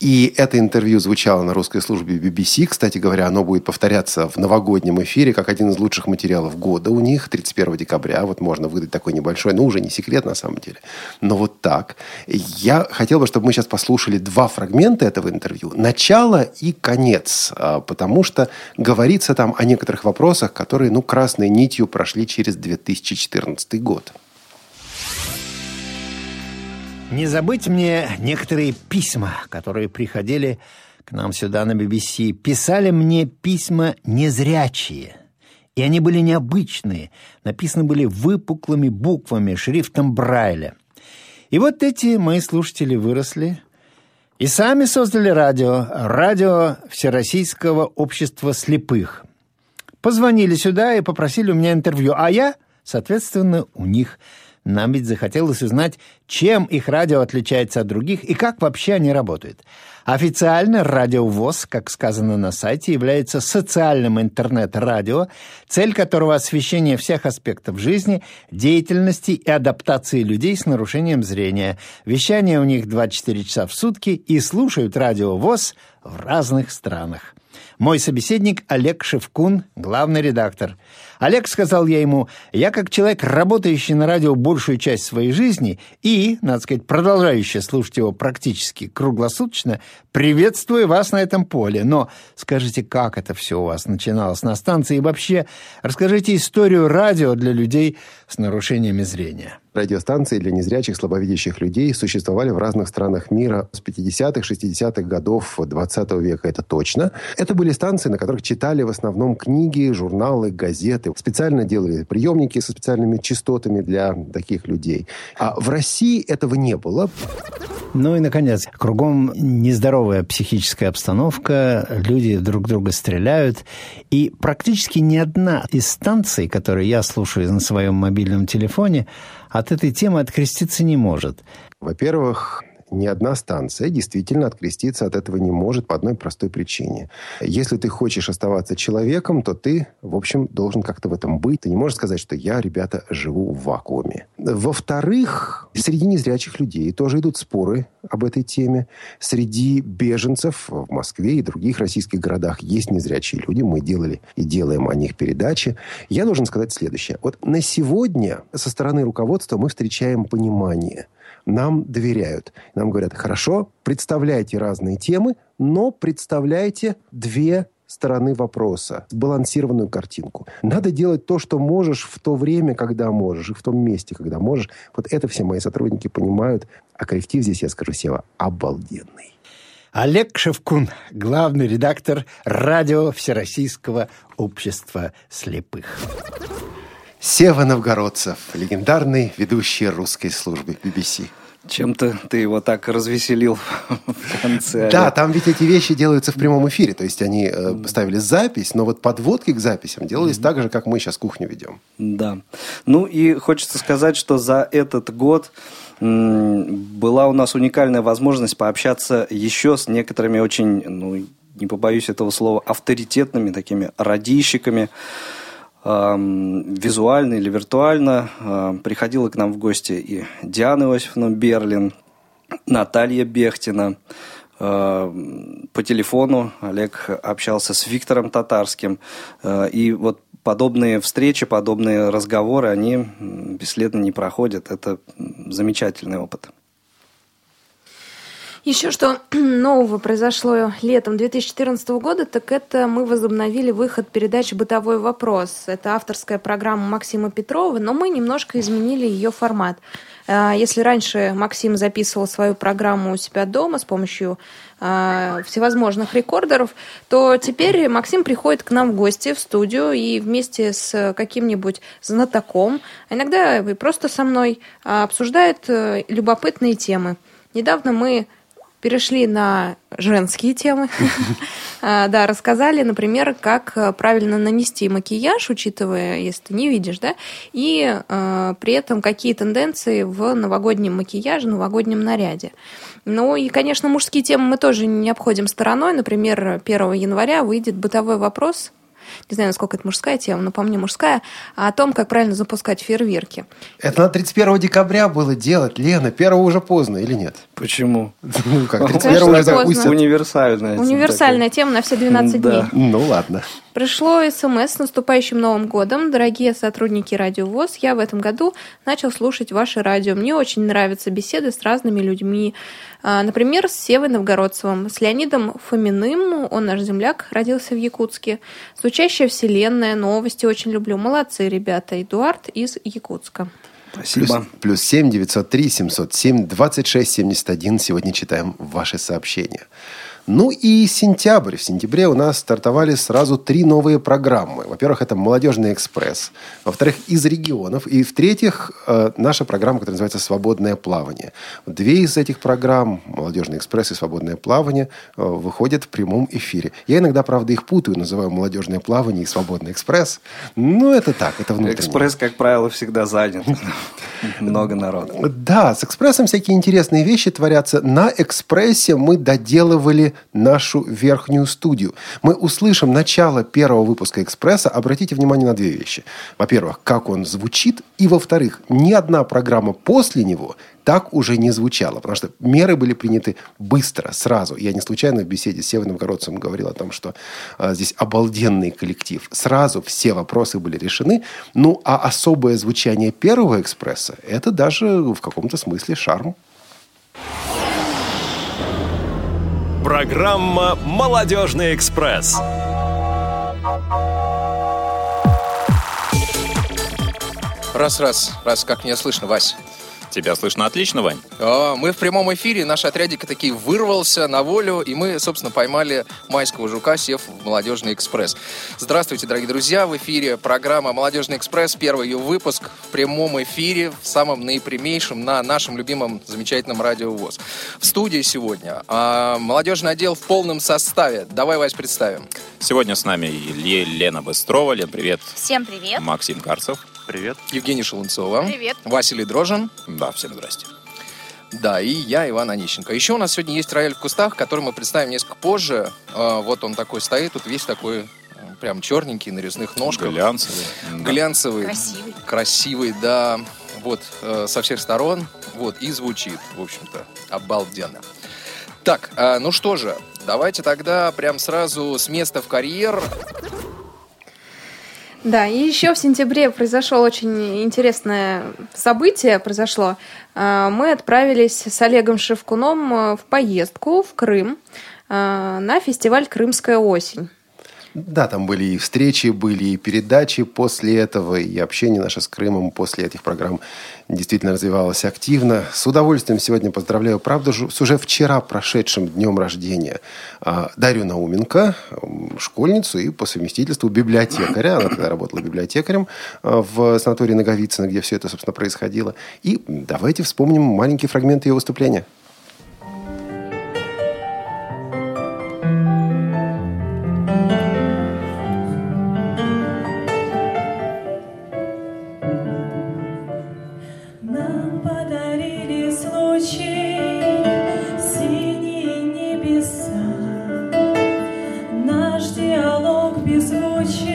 И это интервью звучало на русской службе BBC. Кстати говоря, оно будет повторяться в новогоднем эфире, как один из лучших материалов года у них, 31 декабря. Вот можно выдать такой небольшой, ну, уже не секрет на самом деле. Но вот так. Я хотел бы, чтобы мы сейчас послушали два фрагмента этого интервью. Начало и конец. А, Потому что говорится там о некоторых вопросах, которые, ну, красной нитью прошли через 2014 год. Не забыть мне некоторые письма, которые приходили к нам сюда на BBC. Писали мне письма незрячие. И они были необычные. Написаны были выпуклыми буквами, шрифтом Брайля. И вот эти мои слушатели выросли и сами создали радио. Радио Всероссийского общества слепых. Позвонили сюда и попросили у меня интервью. А я, соответственно, у них нам ведь захотелось узнать, чем их радио отличается от других и как вообще они работают. Официально радио ВОЗ, как сказано на сайте, является социальным интернет-радио, цель которого освещение всех аспектов жизни, деятельности и адаптации людей с нарушением зрения. Вещание у них 24 часа в сутки и слушают радио ВОЗ в разных странах. Мой собеседник Олег Шевкун, главный редактор. Олег, сказал я ему, я как человек, работающий на радио большую часть своей жизни и, надо сказать, продолжающий слушать его практически круглосуточно, приветствую вас на этом поле. Но скажите, как это все у вас начиналось на станции и вообще расскажите историю радио для людей с нарушениями зрения. Радиостанции для незрячих, слабовидящих людей существовали в разных странах мира с 50-х, 60-х годов 20 века, это точно. Это были станции, на которых читали в основном книги, журналы, газеты. Специально делали приемники со специальными частотами для таких людей. А в России этого не было. Ну и, наконец, кругом нездоровая психическая обстановка, люди друг друга стреляют, и практически ни одна из станций, которые я слушаю на своем мобильном телефоне, от этой темы откреститься не может. Во-первых, ни одна станция действительно откреститься от этого не может по одной простой причине. Если ты хочешь оставаться человеком, то ты, в общем, должен как-то в этом быть. Ты не можешь сказать, что я, ребята, живу в вакууме. Во-вторых, среди незрячих людей тоже идут споры об этой теме. Среди беженцев в Москве и других российских городах есть незрячие люди. Мы делали и делаем о них передачи. Я должен сказать следующее. Вот на сегодня со стороны руководства мы встречаем понимание – нам доверяют. Нам говорят, хорошо, представляйте разные темы, но представляйте две стороны вопроса, сбалансированную картинку. Надо делать то, что можешь в то время, когда можешь, и в том месте, когда можешь. Вот это все мои сотрудники понимают. А коллектив здесь, я скажу, Сева, обалденный. Олег Шевкун, главный редактор радио Всероссийского общества слепых. Сева Новгородцев, легендарный ведущий русской службы BBC. Чем-то ты его так развеселил в конце. Да, там ведь эти вещи делаются в прямом эфире. То есть они э, ставили запись, но вот подводки к записям делались так же, как мы сейчас кухню ведем. Да. Ну и хочется сказать, что за этот год была у нас уникальная возможность пообщаться еще с некоторыми очень, ну, не побоюсь этого слова, авторитетными такими радищиками, визуально или виртуально. Приходила к нам в гости и Диана Иосифовна Берлин, Наталья Бехтина. По телефону Олег общался с Виктором Татарским. И вот подобные встречи, подобные разговоры, они бесследно не проходят. Это замечательный опыт. Еще что нового произошло летом 2014 года, так это мы возобновили выход передачи «Бытовой вопрос». Это авторская программа Максима Петрова, но мы немножко изменили ее формат. А, если раньше Максим записывал свою программу у себя дома с помощью а, всевозможных рекордеров, то теперь Максим приходит к нам в гости в студию и вместе с каким-нибудь знатоком, а иногда и просто со мной, обсуждает э, любопытные темы. Недавно мы перешли на женские темы. А, да, рассказали, например, как э, правильно нанести макияж, учитывая, если ты не видишь, да, и э, при этом какие тенденции в новогоднем макияже, новогоднем наряде. Ну и, конечно, мужские темы мы тоже не обходим стороной. Например, 1 января выйдет бытовой вопрос не знаю, насколько это мужская тема, но по мне мужская, о том, как правильно запускать фейерверки. Это на 31 декабря было делать, Лена. 1 уже поздно или нет? Почему? Ну как, 31 уже запустят. Универсальная. Универсальная тема на все 12 дней. Ну ладно. Пришло смс с наступающим Новым годом. Дорогие сотрудники Радио ВОЗ, я в этом году начал слушать ваше радио. Мне очень нравятся беседы с разными людьми. А, например, с Севой Новгородцевым, с Леонидом Фоминым, он наш земляк, родился в Якутске. Звучащая вселенная, новости очень люблю. Молодцы, ребята. Эдуард из Якутска. Спасибо. Плюс, плюс 7 903 707 26 71. Сегодня читаем ваши сообщения. Ну и сентябрь. В сентябре у нас стартовали сразу три новые программы. Во-первых, это «Молодежный экспресс». Во-вторых, «Из регионов». И в-третьих, э, наша программа, которая называется «Свободное плавание». Две из этих программ, «Молодежный экспресс» и «Свободное плавание», э, выходят в прямом эфире. Я иногда, правда, их путаю, называю «Молодежное плавание» и «Свободный экспресс». Но это так, это внутренне. Экспресс, как правило, всегда занят. Много народу. Да, с экспрессом всякие интересные вещи творятся. На экспрессе мы доделывали нашу верхнюю студию. Мы услышим начало первого выпуска «Экспресса». Обратите внимание на две вещи. Во-первых, как он звучит. И, во-вторых, ни одна программа после него так уже не звучала, потому что меры были приняты быстро, сразу. Я не случайно в беседе с Севой Новгородцем говорил о том, что а, здесь обалденный коллектив. Сразу все вопросы были решены. Ну, а особое звучание первого «Экспресса» – это даже в каком-то смысле шарм. Программа «Молодежный экспресс». Раз, раз, раз, как меня слышно, Вась? Тебя слышно отлично, Вань. А, мы в прямом эфире, наш отрядик таки вырвался на волю, и мы, собственно, поймали майского жука, сев в «Молодежный экспресс». Здравствуйте, дорогие друзья, в эфире программа «Молодежный экспресс», первый ее выпуск в прямом эфире, в самом наипрямейшем на нашем любимом замечательном радио ВОЗ. В студии сегодня а, молодежный отдел в полном составе. Давай, Вась, представим. Сегодня с нами Лена Быстрова. Лен, привет. Всем привет. Максим Карцев. Привет. Евгений Шелунцова. Привет. Василий Дрожин. Да, всем здрасте. Да, и я, Иван Онищенко. Еще у нас сегодня есть рояль в кустах, который мы представим несколько позже. А, Вот он такой стоит, тут весь такой э, прям черненький, на резных ножках. Глянцевый. Глянцевый. Красивый. Красивый, да. Вот, э, со всех сторон. Вот, и звучит, в общем-то, обалденно. Так, а, ну что же, давайте тогда прям сразу с места в карьер. Да, и еще в сентябре произошло очень интересное событие. Произошло. А, Мы отправились с Олегом Шевкуном э, в поездку в Крым э, на фестиваль «Крымская осень». Да, там были и встречи, были и передачи после этого, и общение наше с Крымом после этих программ действительно развивалось активно. С удовольствием сегодня поздравляю, правда, с уже вчера прошедшим днем рождения а, Дарью Науменко, школьницу и по совместительству библиотекаря. Она тогда работала библиотекарем а, в санатории Наговицыно, где все это, собственно, происходило. И давайте вспомним маленький фрагмент ее выступления. Диалог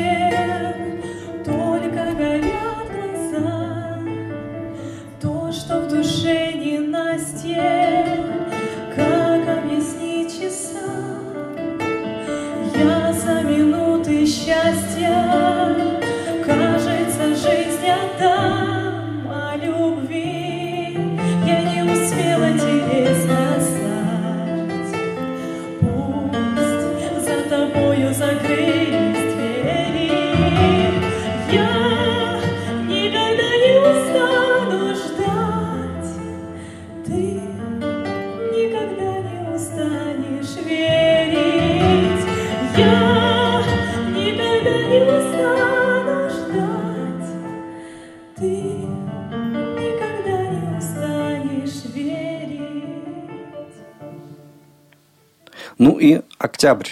октябрь.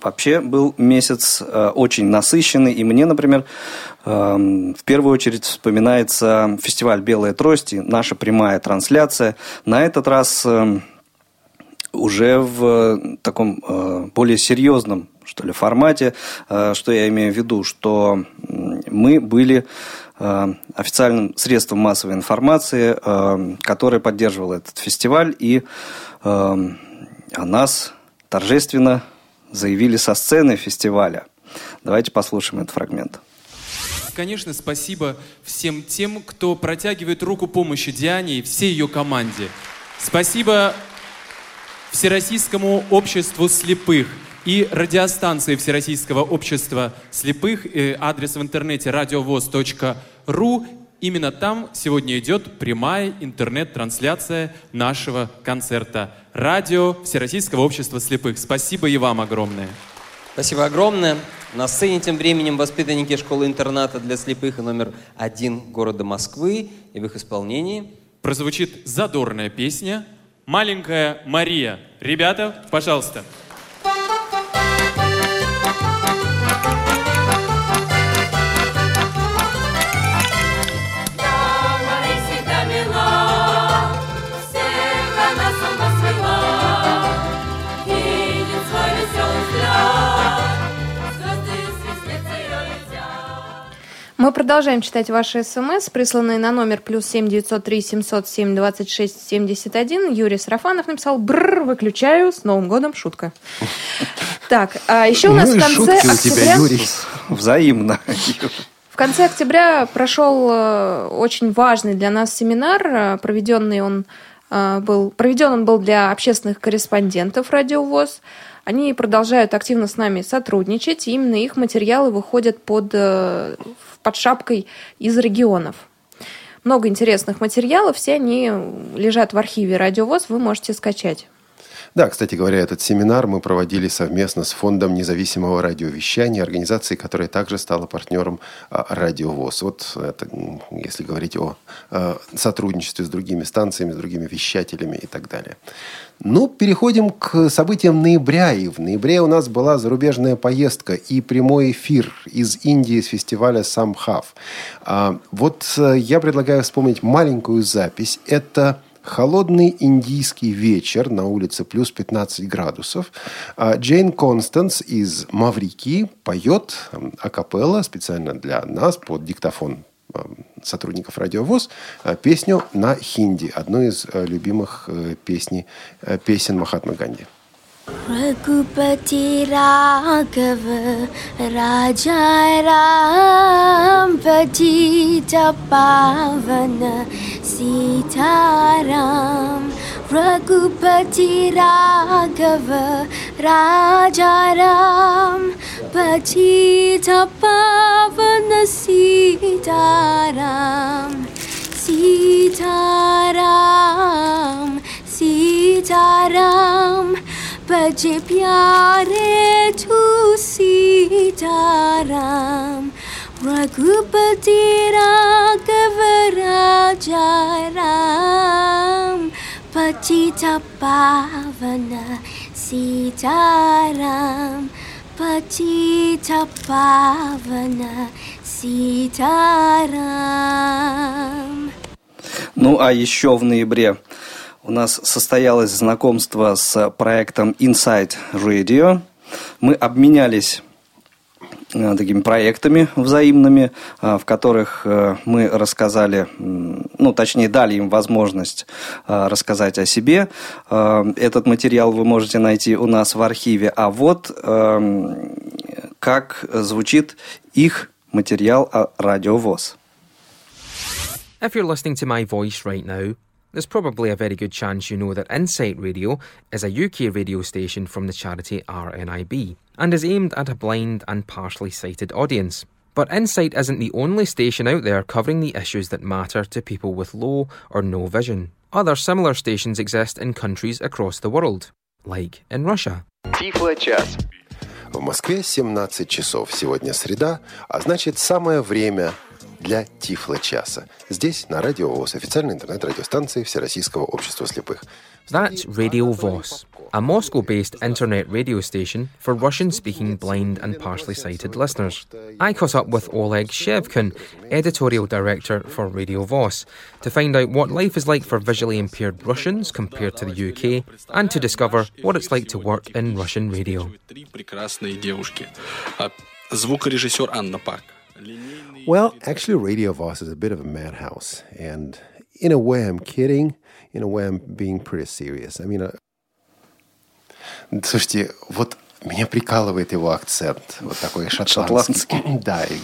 Вообще был месяц э, очень насыщенный, и мне, например, эм, в первую очередь вспоминается фестиваль «Белые трости», наша прямая трансляция. На этот раз эм, уже в э, таком э, более серьезном, что ли, формате. Что я имею в виду? Что мы были официальным средством массовой информации, которое поддерживало этот фестиваль, и э, о нас торжественно заявили со сцены фестиваля. Давайте послушаем этот фрагмент. Конечно, спасибо всем тем, кто протягивает руку помощи Диане и всей ее команде. Спасибо Всероссийскому обществу слепых и радиостанции Всероссийского общества слепых. э, Адрес в интернете радиовоз.ру. Именно там сегодня идет прямая интернет-трансляция нашего концерта. Радио Всероссийского общества слепых. Спасибо и вам огромное. Спасибо огромное. На сцене тем временем воспитанники школы-интерната для слепых номер один города Москвы и в их исполнении прозвучит задорная песня «Маленькая Мария». Ребята, пожалуйста. Мария продолжаем читать ваши смс, присланные на номер плюс семь девятьсот три семьсот семь двадцать шесть семьдесят один. Юрий Сарафанов написал «Бррр, выключаю, с Новым годом, шутка». Так, а еще у нас Ну в конце шутки у тебя, октября... Юрий. Взаимно. В конце октября прошел э, очень важный для нас семинар, э, проведенный он э, был, проведен он был для общественных корреспондентов Радио ВОЗ. Они продолжают активно с нами сотрудничать, именно их материалы выходят под, под шапкой из регионов. Много интересных материалов, все они лежат в архиве Радио ВОЗ, вы можете скачать. Да, кстати говоря, этот семинар мы проводили совместно с Фондом независимого радиовещания, организацией, которая также стала партнером а, Радио ВОЗ. Вот это, если говорить о а, сотрудничестве с другими станциями, с другими вещателями и так далее. Ну, переходим к событиям ноября. И в ноябре у нас была зарубежная поездка и прямой эфир из Индии с фестиваля Самхав. А, вот э, я предлагаю вспомнить маленькую запись. Это Холодный индийский вечер на улице плюс 15 градусов. А Джейн Констанс из Маврикии поет акапелла специально для нас под диктофон сотрудников радиовоз э, песню на хинди, одну из э, любимых э, песней, э, песен Махатмы Ганди. रघुपति राघव राजा राम पतित पावन सीताराम। रघुपति राघव राजा राम पतित पावन सीताराम। सीताराम सीताराम बज प्यारे तू सीताराम रघुपति राघव राजा राम पतित पावन सीताराम पतित पावन सीताराम Ну, а еще в ноябре у нас состоялось знакомство с проектом Inside Radio. Мы обменялись э, такими проектами взаимными, э, в которых э, мы рассказали, ну, точнее, дали им возможность рассказать о себе. Этот материал вы можете найти у нас в архиве. А вот эм, как звучит их материал о радиовоз. If you're listening to my voice right now, there's probably a very good chance you know that Insight Radio is a UK radio station from the charity RNIB and is aimed at a blind and partially sighted audience. But Insight isn't the only station out there covering the issues that matter to people with low or no vision. Other similar stations exist in countries across the world, like in Russia. час. В Москве 17 часов. Сегодня среда, а значит самое время для Тифло-часа. Здесь, на Радио ВОЗ, официальной интернет-радиостанции Всероссийского общества слепых. That's Radio Voss, a Moscow based internet radio station for Russian speaking blind and partially sighted listeners. I caught up with Oleg Shevkin, editorial director for Radio Voss, to find out what life is like for visually impaired Russians compared to the UK and to discover what it's like to work in Russian radio. Три прекрасные девушки. А, Звукорежиссер Анна Пак. Well, actually, Radio Voss is a bit of a madhouse. And in a way, I'm kidding. In a way, I'm being pretty serious. I mean, uh, слушайте, вот меня прикалывает его акцент. Вот такой шотландский. Шотландский. Да. И,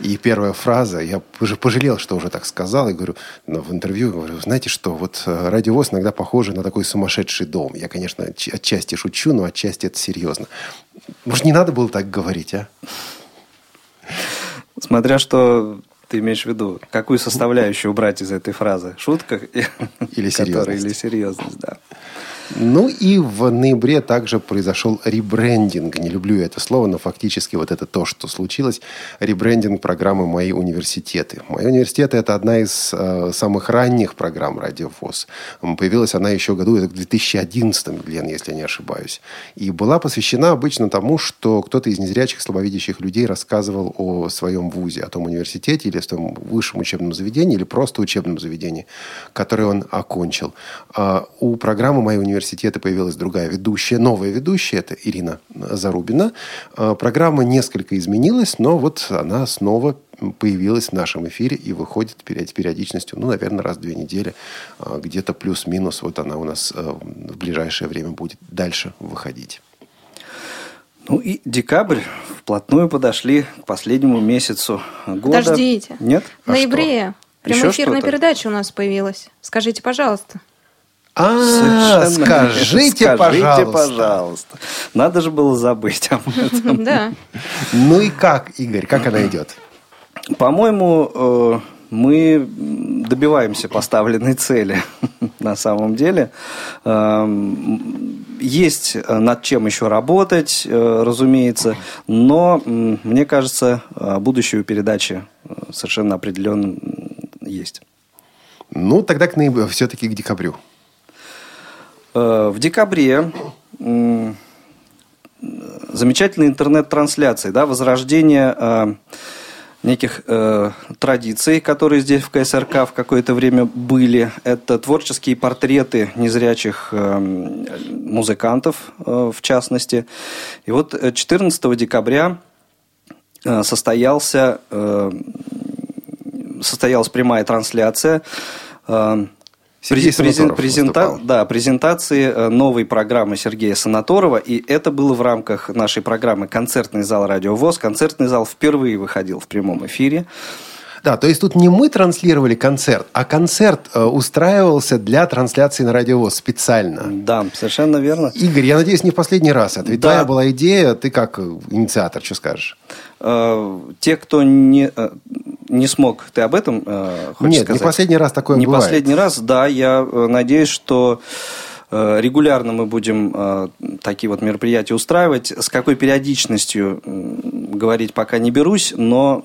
и первая фраза, я уже пожалел, что уже так сказал. И говорю, но в интервью говорю, знаете что, вот э, радиовоз иногда похоже на такой сумасшедший дом. Я, конечно, отчасти шучу, но отчасти это серьезно. Может, не надо было так говорить, а? Смотря что ты имеешь в виду, какую составляющую убрать из этой фразы? Шутка Или которая- серьезность. Или серьезность, да. Ну и в ноябре также произошел ребрендинг. Не люблю это слово, но фактически вот это то, что случилось. Ребрендинг программы «Мои университеты». «Мои университеты» — это одна из э, самых ранних программ «Радио ВОЗ». Появилась она еще году, это в 2011, Глен, если я не ошибаюсь. И была посвящена обычно тому, что кто-то из незрячих, слабовидящих людей рассказывал о своем вузе, о том университете или о своем высшем учебном заведении, или просто учебном заведении, которое он окончил. А у программы «Мои университеты» появилась другая ведущая, новая ведущая, это Ирина Зарубина. А Программа несколько изменилась, но вот она снова появилась в нашем эфире и выходит период- периодичностью, ну, наверное, раз в две недели, а, где-то плюс-минус. Вот она у нас э, в ближайшее время будет дальше выходить. Ну и декабрь. Вплотную подошли к последнему месяцу года. Подождите. Нет? В ноябре Еще прямоэфирная что-то? передача у нас появилась. Скажите, пожалуйста. А, Совершенно скажите, верно. пожалуйста. пожалуйста. Надо же было забыть об этом. Да. Ну и как, Игорь, как она идет? По-моему, э, мы добиваемся поставленной цели на самом деле. Эм, Есть над чем еще работать, э, разумеется, но мне кажется, будущее у передачи э, совершенно определенно есть. Ну, тогда к ноябрю, все-таки к декабрю. Э, В декабре замечательные интернет-трансляции, да, возрождение э, неких э, традиций, которые здесь в КСРК в какое-то время были. Это творческие портреты незрячих э, музыкантов, э, в частности. И вот э, 14 декабря э, состоялся, э, состоялась прямая трансляция э, Сергей презен- презента- да, презентации э, новой программы Сергея Санаторова. И это было в рамках нашей программы «Концертный зал Радио ВОЗ». Концертный зал впервые выходил в прямом эфире. Да, то есть тут не мы транслировали концерт, а концерт э, устраивался для трансляции на радиовоз специально. Да, совершенно верно. Игорь, я надеюсь, не в последний раз. Это ведь Да. твоя была идея, ты как э, инициатор, что скажешь? Э, Те, кто не, э, не смог, ты об этом э, хочешь Нет, сказать? не последний раз такое Не бывает. последний раз, да. Я э, надеюсь, что э, регулярно мы будем э, такие вот мероприятия устраивать. С какой периодичностью говорить пока не берусь, но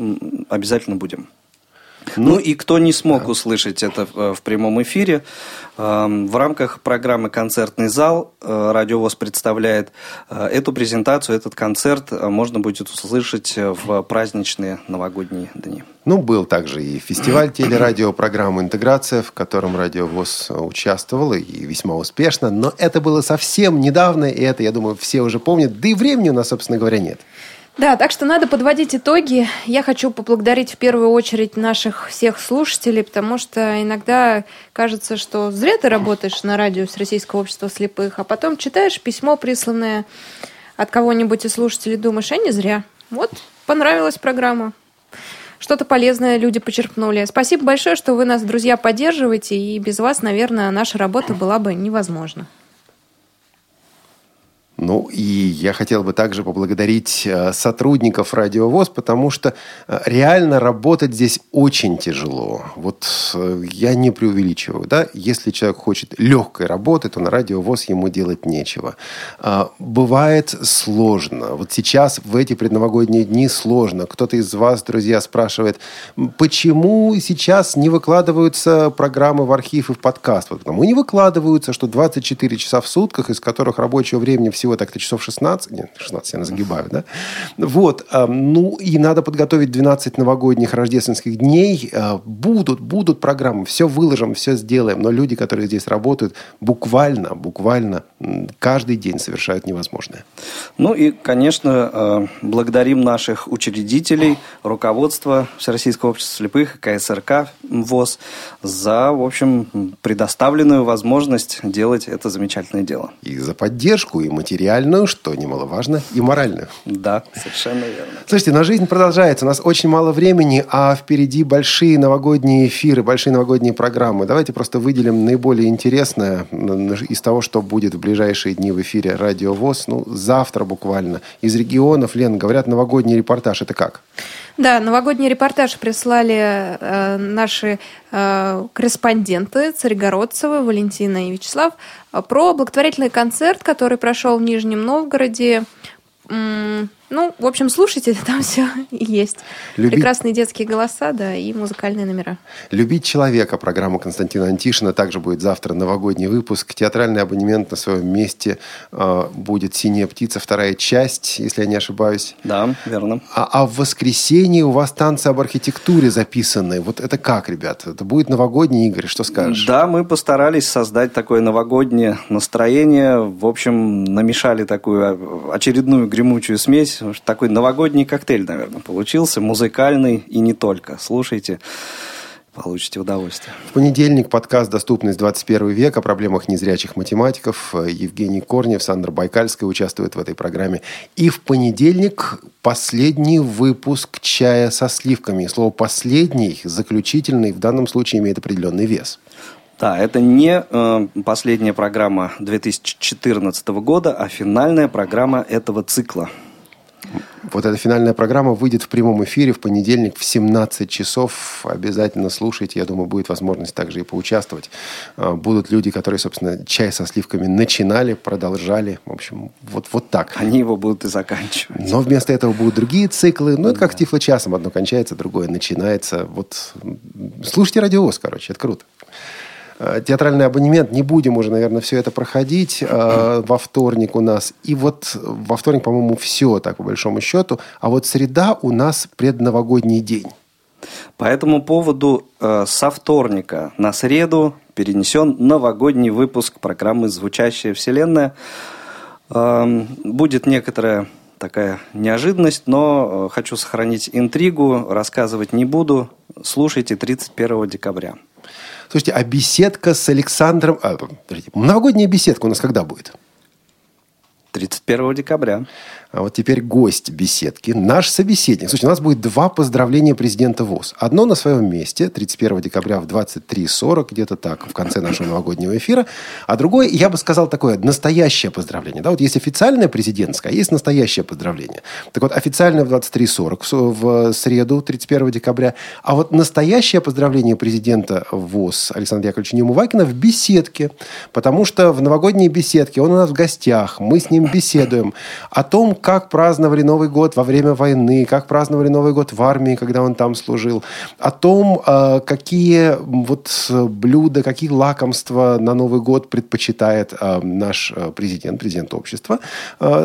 обязательно будем. Ну, и кто не смог услышать это э, в прямом эфире, э, в рамках программы «Концертный зал» э, Радиовоз представляет э, эту презентацию, этот концерт можно будет услышать в праздничные новогодние дни. Ну, был также и фестиваль телерадиопрограммы «Интеграция», в котором Радиовоз участвовал, и весьма успешно. Но это было совсем недавно, и это, я думаю, все уже помнят. Да и времени у нас, собственно говоря, нет. Да, так что надо подводить итоги. Я хочу поблагодарить в первую очередь наших всех слушателей, потому что иногда кажется, что зря ты работаешь на радио с Российского общества слепых, а потом читаешь письмо, присланное от кого-нибудь из слушателей, думаешь, а не зря. Вот, понравилась программа. Что-то полезное люди почерпнули. Спасибо большое, что вы нас, друзья, поддерживаете, и без вас, наверное, наша работа была бы невозможна. Ну, и я хотел бы также поблагодарить э, сотрудников Радиовоз, потому что э, реально работать здесь очень тяжело. Вот э, я не преувеличиваю, да, если человек хочет легкой работы, то на Радиовоз ему делать нечего. А, Бывает сложно. Вот сейчас, в эти предновогодние дни, сложно. Кто-то из вас, друзья, спрашивает, «М, почему сейчас не выкладываются программы в архив и в подкаст? Вот потому и не выкладываются, что 24 часа в сутках, из которых рабочего времени всего так-то часов 16, нет, 16 я загибаю, да? Вот, а, ну и надо подготовить 12 новогодних рождественских дней. А, Будут, будут программы, все выложим, все сделаем, но люди, которые здесь работают, буквально, буквально каждый день совершают невозможное. Ну и, конечно, э, благодарим наших учредителей, руководство Всероссийского общества слепых, КСРК ВОЗ за, в общем, предоставленную возможность делать это замечательное дело. И за поддержку, и материальную, что немаловажно, и моральную. Да, совершенно верно. Слушайте, но жизнь продолжается. У нас очень мало времени, а впереди большие новогодние эфиры, большие новогодние программы. Давайте просто выделим наиболее интересное из того, что будет в ближайшие дни в эфире Радио ВОЗ. Ну, завтра буквально. Из регионов, Лен, говорят, новогодний репортаж. Это как? Да, новогодний репортаж прислали э, наши э, корреспонденты Царегородцева, Валентина и Вячеслав э, про благотворительный концерт, который прошел в Нижнем Новгороде. М, Ну, в общем, слушайте, там все есть. Любить- Прекрасные детские голоса, да, и музыкальные номера. «Любить человека» программа Константина Антишина. Также будет завтра новогодний выпуск. Театральный абонемент на своем месте э, будет «Синяя птица», вторая часть, если я не ошибаюсь. Да, верно. А, а в воскресенье у вас танцы об архитектуре записаны. Вот это как, ребят? Это будет новогодний Игорь, что скажешь? Да, мы постарались создать такое новогоднее настроение. В общем, намешали такую очередную гремучую смесь Уж Такой новогодний коктейль, наверное, получился. Музыкальный и не только. Слушайте, получите удовольствие. В понедельник подкаст «Доступность 21 век» о проблемах незрячих математиков. Евгений Корнев, Сандра Байкальская участвуют в этой программе. И в понедельник последний выпуск «Чая со сливками». И слово «последний», заключительный, в данном случае имеет определенный вес. Да, это не э, последняя программа 2014 года, а финальная программа этого цикла. Вот эта финальная программа выйдет в прямом эфире в понедельник в 17 часов. Обязательно слушайте. Я думаю, будет возможность также и поучаствовать. А, Будут люди, которые, собственно, чай со сливками начинали, продолжали. В общем, вот, вот так. Они его будут и заканчивать. Но вместо этого будут другие циклы. Ну, это как тифло часом. Одно кончается, другое начинается. Вот слушайте радиовоз, короче, это круто. Э, Театральный абонемент, не будем уже, наверное, все это проходить э, во вторник у нас. И вот во вторник, по-моему, все так, по большому счету. А вот среда у нас предновогодний день. По этому поводу э, со вторника на среду перенесен новогодний выпуск программы «Звучащая вселенная». Эм, будет некоторая такая неожиданность, но э, хочу сохранить интригу, рассказывать не буду. Слушайте 31 декабря. Слушайте, а беседка с Александром... А, подождите, новогодняя беседка у нас когда будет? 31 декабря. А вот теперь гость беседки, наш собеседник. Слушайте, у нас будет два поздравления президента ВОЗ. Одно на своем месте, 31 декабря в 23.40, где-то так, в конце нашего новогоднего эфира. А другое, я бы сказал, такое настоящее поздравление. Да, вот есть официальное президентское, а есть настоящее поздравление. Так вот, официальное в 23.40 в среду, 31 декабря. А вот настоящее поздравление президента ВОЗ Александра Яковлевича Неумывакина в беседке. Потому что в новогодней беседке он у нас в гостях, мы с ним беседуем о том, как праздновали Новый год во время войны, как праздновали Новый год в армии, когда он там служил, о том, э, какие вот блюда, какие лакомства на Новый год предпочитает э, наш э, президент, президент общества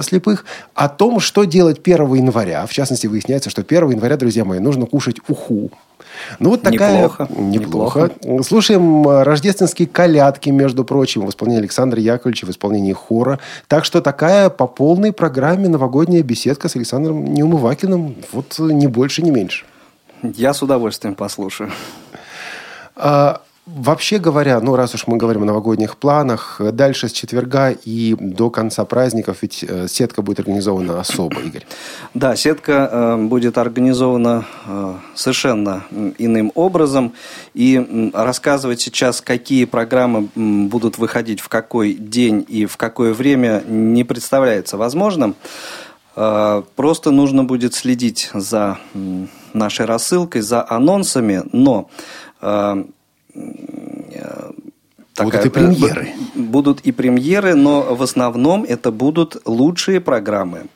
слепых, о том, что делать 1 января. В частности, выясняется, что 1 января, друзья мои, нужно кушать уху. Ну, вот такая... Неплохо. Неплохо. Слушаем э, рождественские колядки, между прочим, в исполнении Александра Яковлевича, в исполнении хора. Так что такая по полной программе новогодняя беседка с Александром Неумывакиным. Вот не больше, не меньше. Я с удовольствием послушаю. А, Вообще говоря, ну раз уж мы говорим о новогодних планах, дальше с четверга и до конца праздников ведь э, сетка будет организована особо, Игорь. Да, сетка э, будет организована э, совершенно иным образом. И рассказывать сейчас, какие программы будут выходить в какой день и в какое время, не представляется возможным. Э, просто нужно будет следить за нашей рассылкой, за анонсами, но э, Будут и премьеры. Будут и премьеры, но в основном это будут лучшие программы.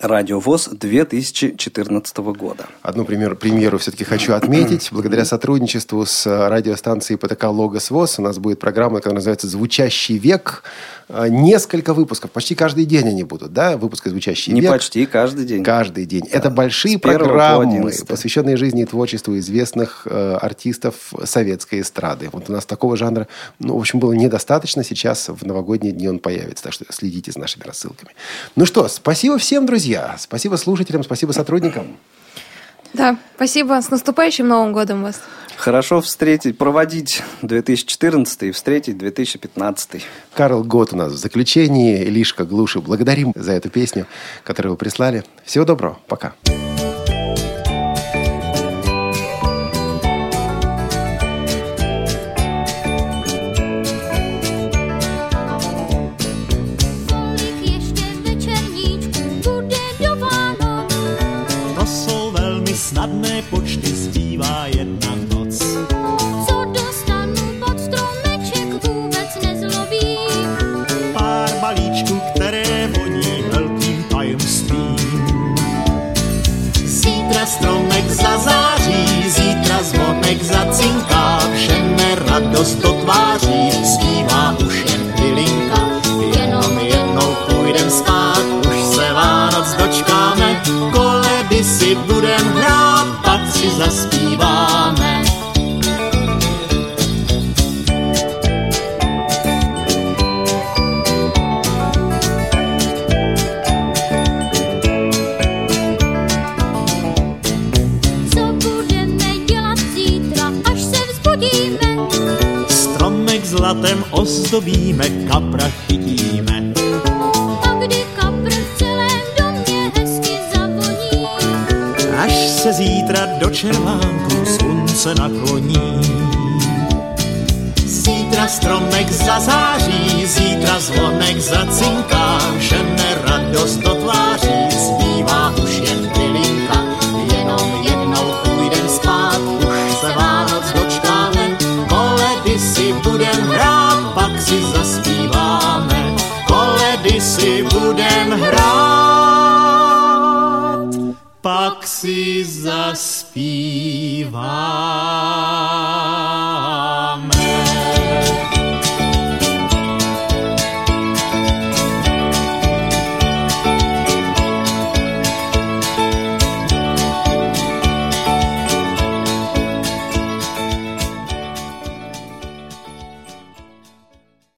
Радиовоз 2014 года. Одну премьеру, премьеру все-таки хочу отметить. Благодаря сотрудничеству с радиостанцией ПТК «Логос ВОЗ» у нас будет программа, которая называется «Звучащий век». А, Несколько выпусков, почти каждый день они будут, да, выпуска «Звучащий Не век». почти, каждый день. Каждый день. Это большие программы, посвященные жизни и творчеству известных э, артистов советской эстрады. Вот у нас такого жанра, ну, в общем, было недостаточно. Сейчас в новогодние дни он появится. Так что следите за нашими рассылками. Ну что, спасибо всем, друзья. Спасибо слушателям, спасибо сотрудникам. Да, спасибо. С наступающим Новым годом вас. Хорошо встретить, проводить 2014 и встретить 2015. Карл Гот у нас в заключении. Лишка Глуши. Благодарим за эту песню, которую вы прислали. Всего доброго. Пока. Snadné počty, zbývá jedna noc. Co dostanu pod stromeček vůbec nezlobí. Pár balíčků, které voní velkým tajemstvím. Zítra stromek zazáří, zítra zvonek zacinká, všem radost do tváří, zaspíváme. Co budeme dělat zítra, až se vzbudíme? Stromek zlatem ozdobíme, kapra chytíme do červánku slunce nakloní. Zítra stromek zazáří, zítra zvonek zacinká, všem radost do tváří, zbývá už jen bylinka. Jenom jednou půjdem spát, už se Vánoc dočkáme, koledy si budem hrát, pak si zaspíváme, koledy si budem hrát, pak Viva!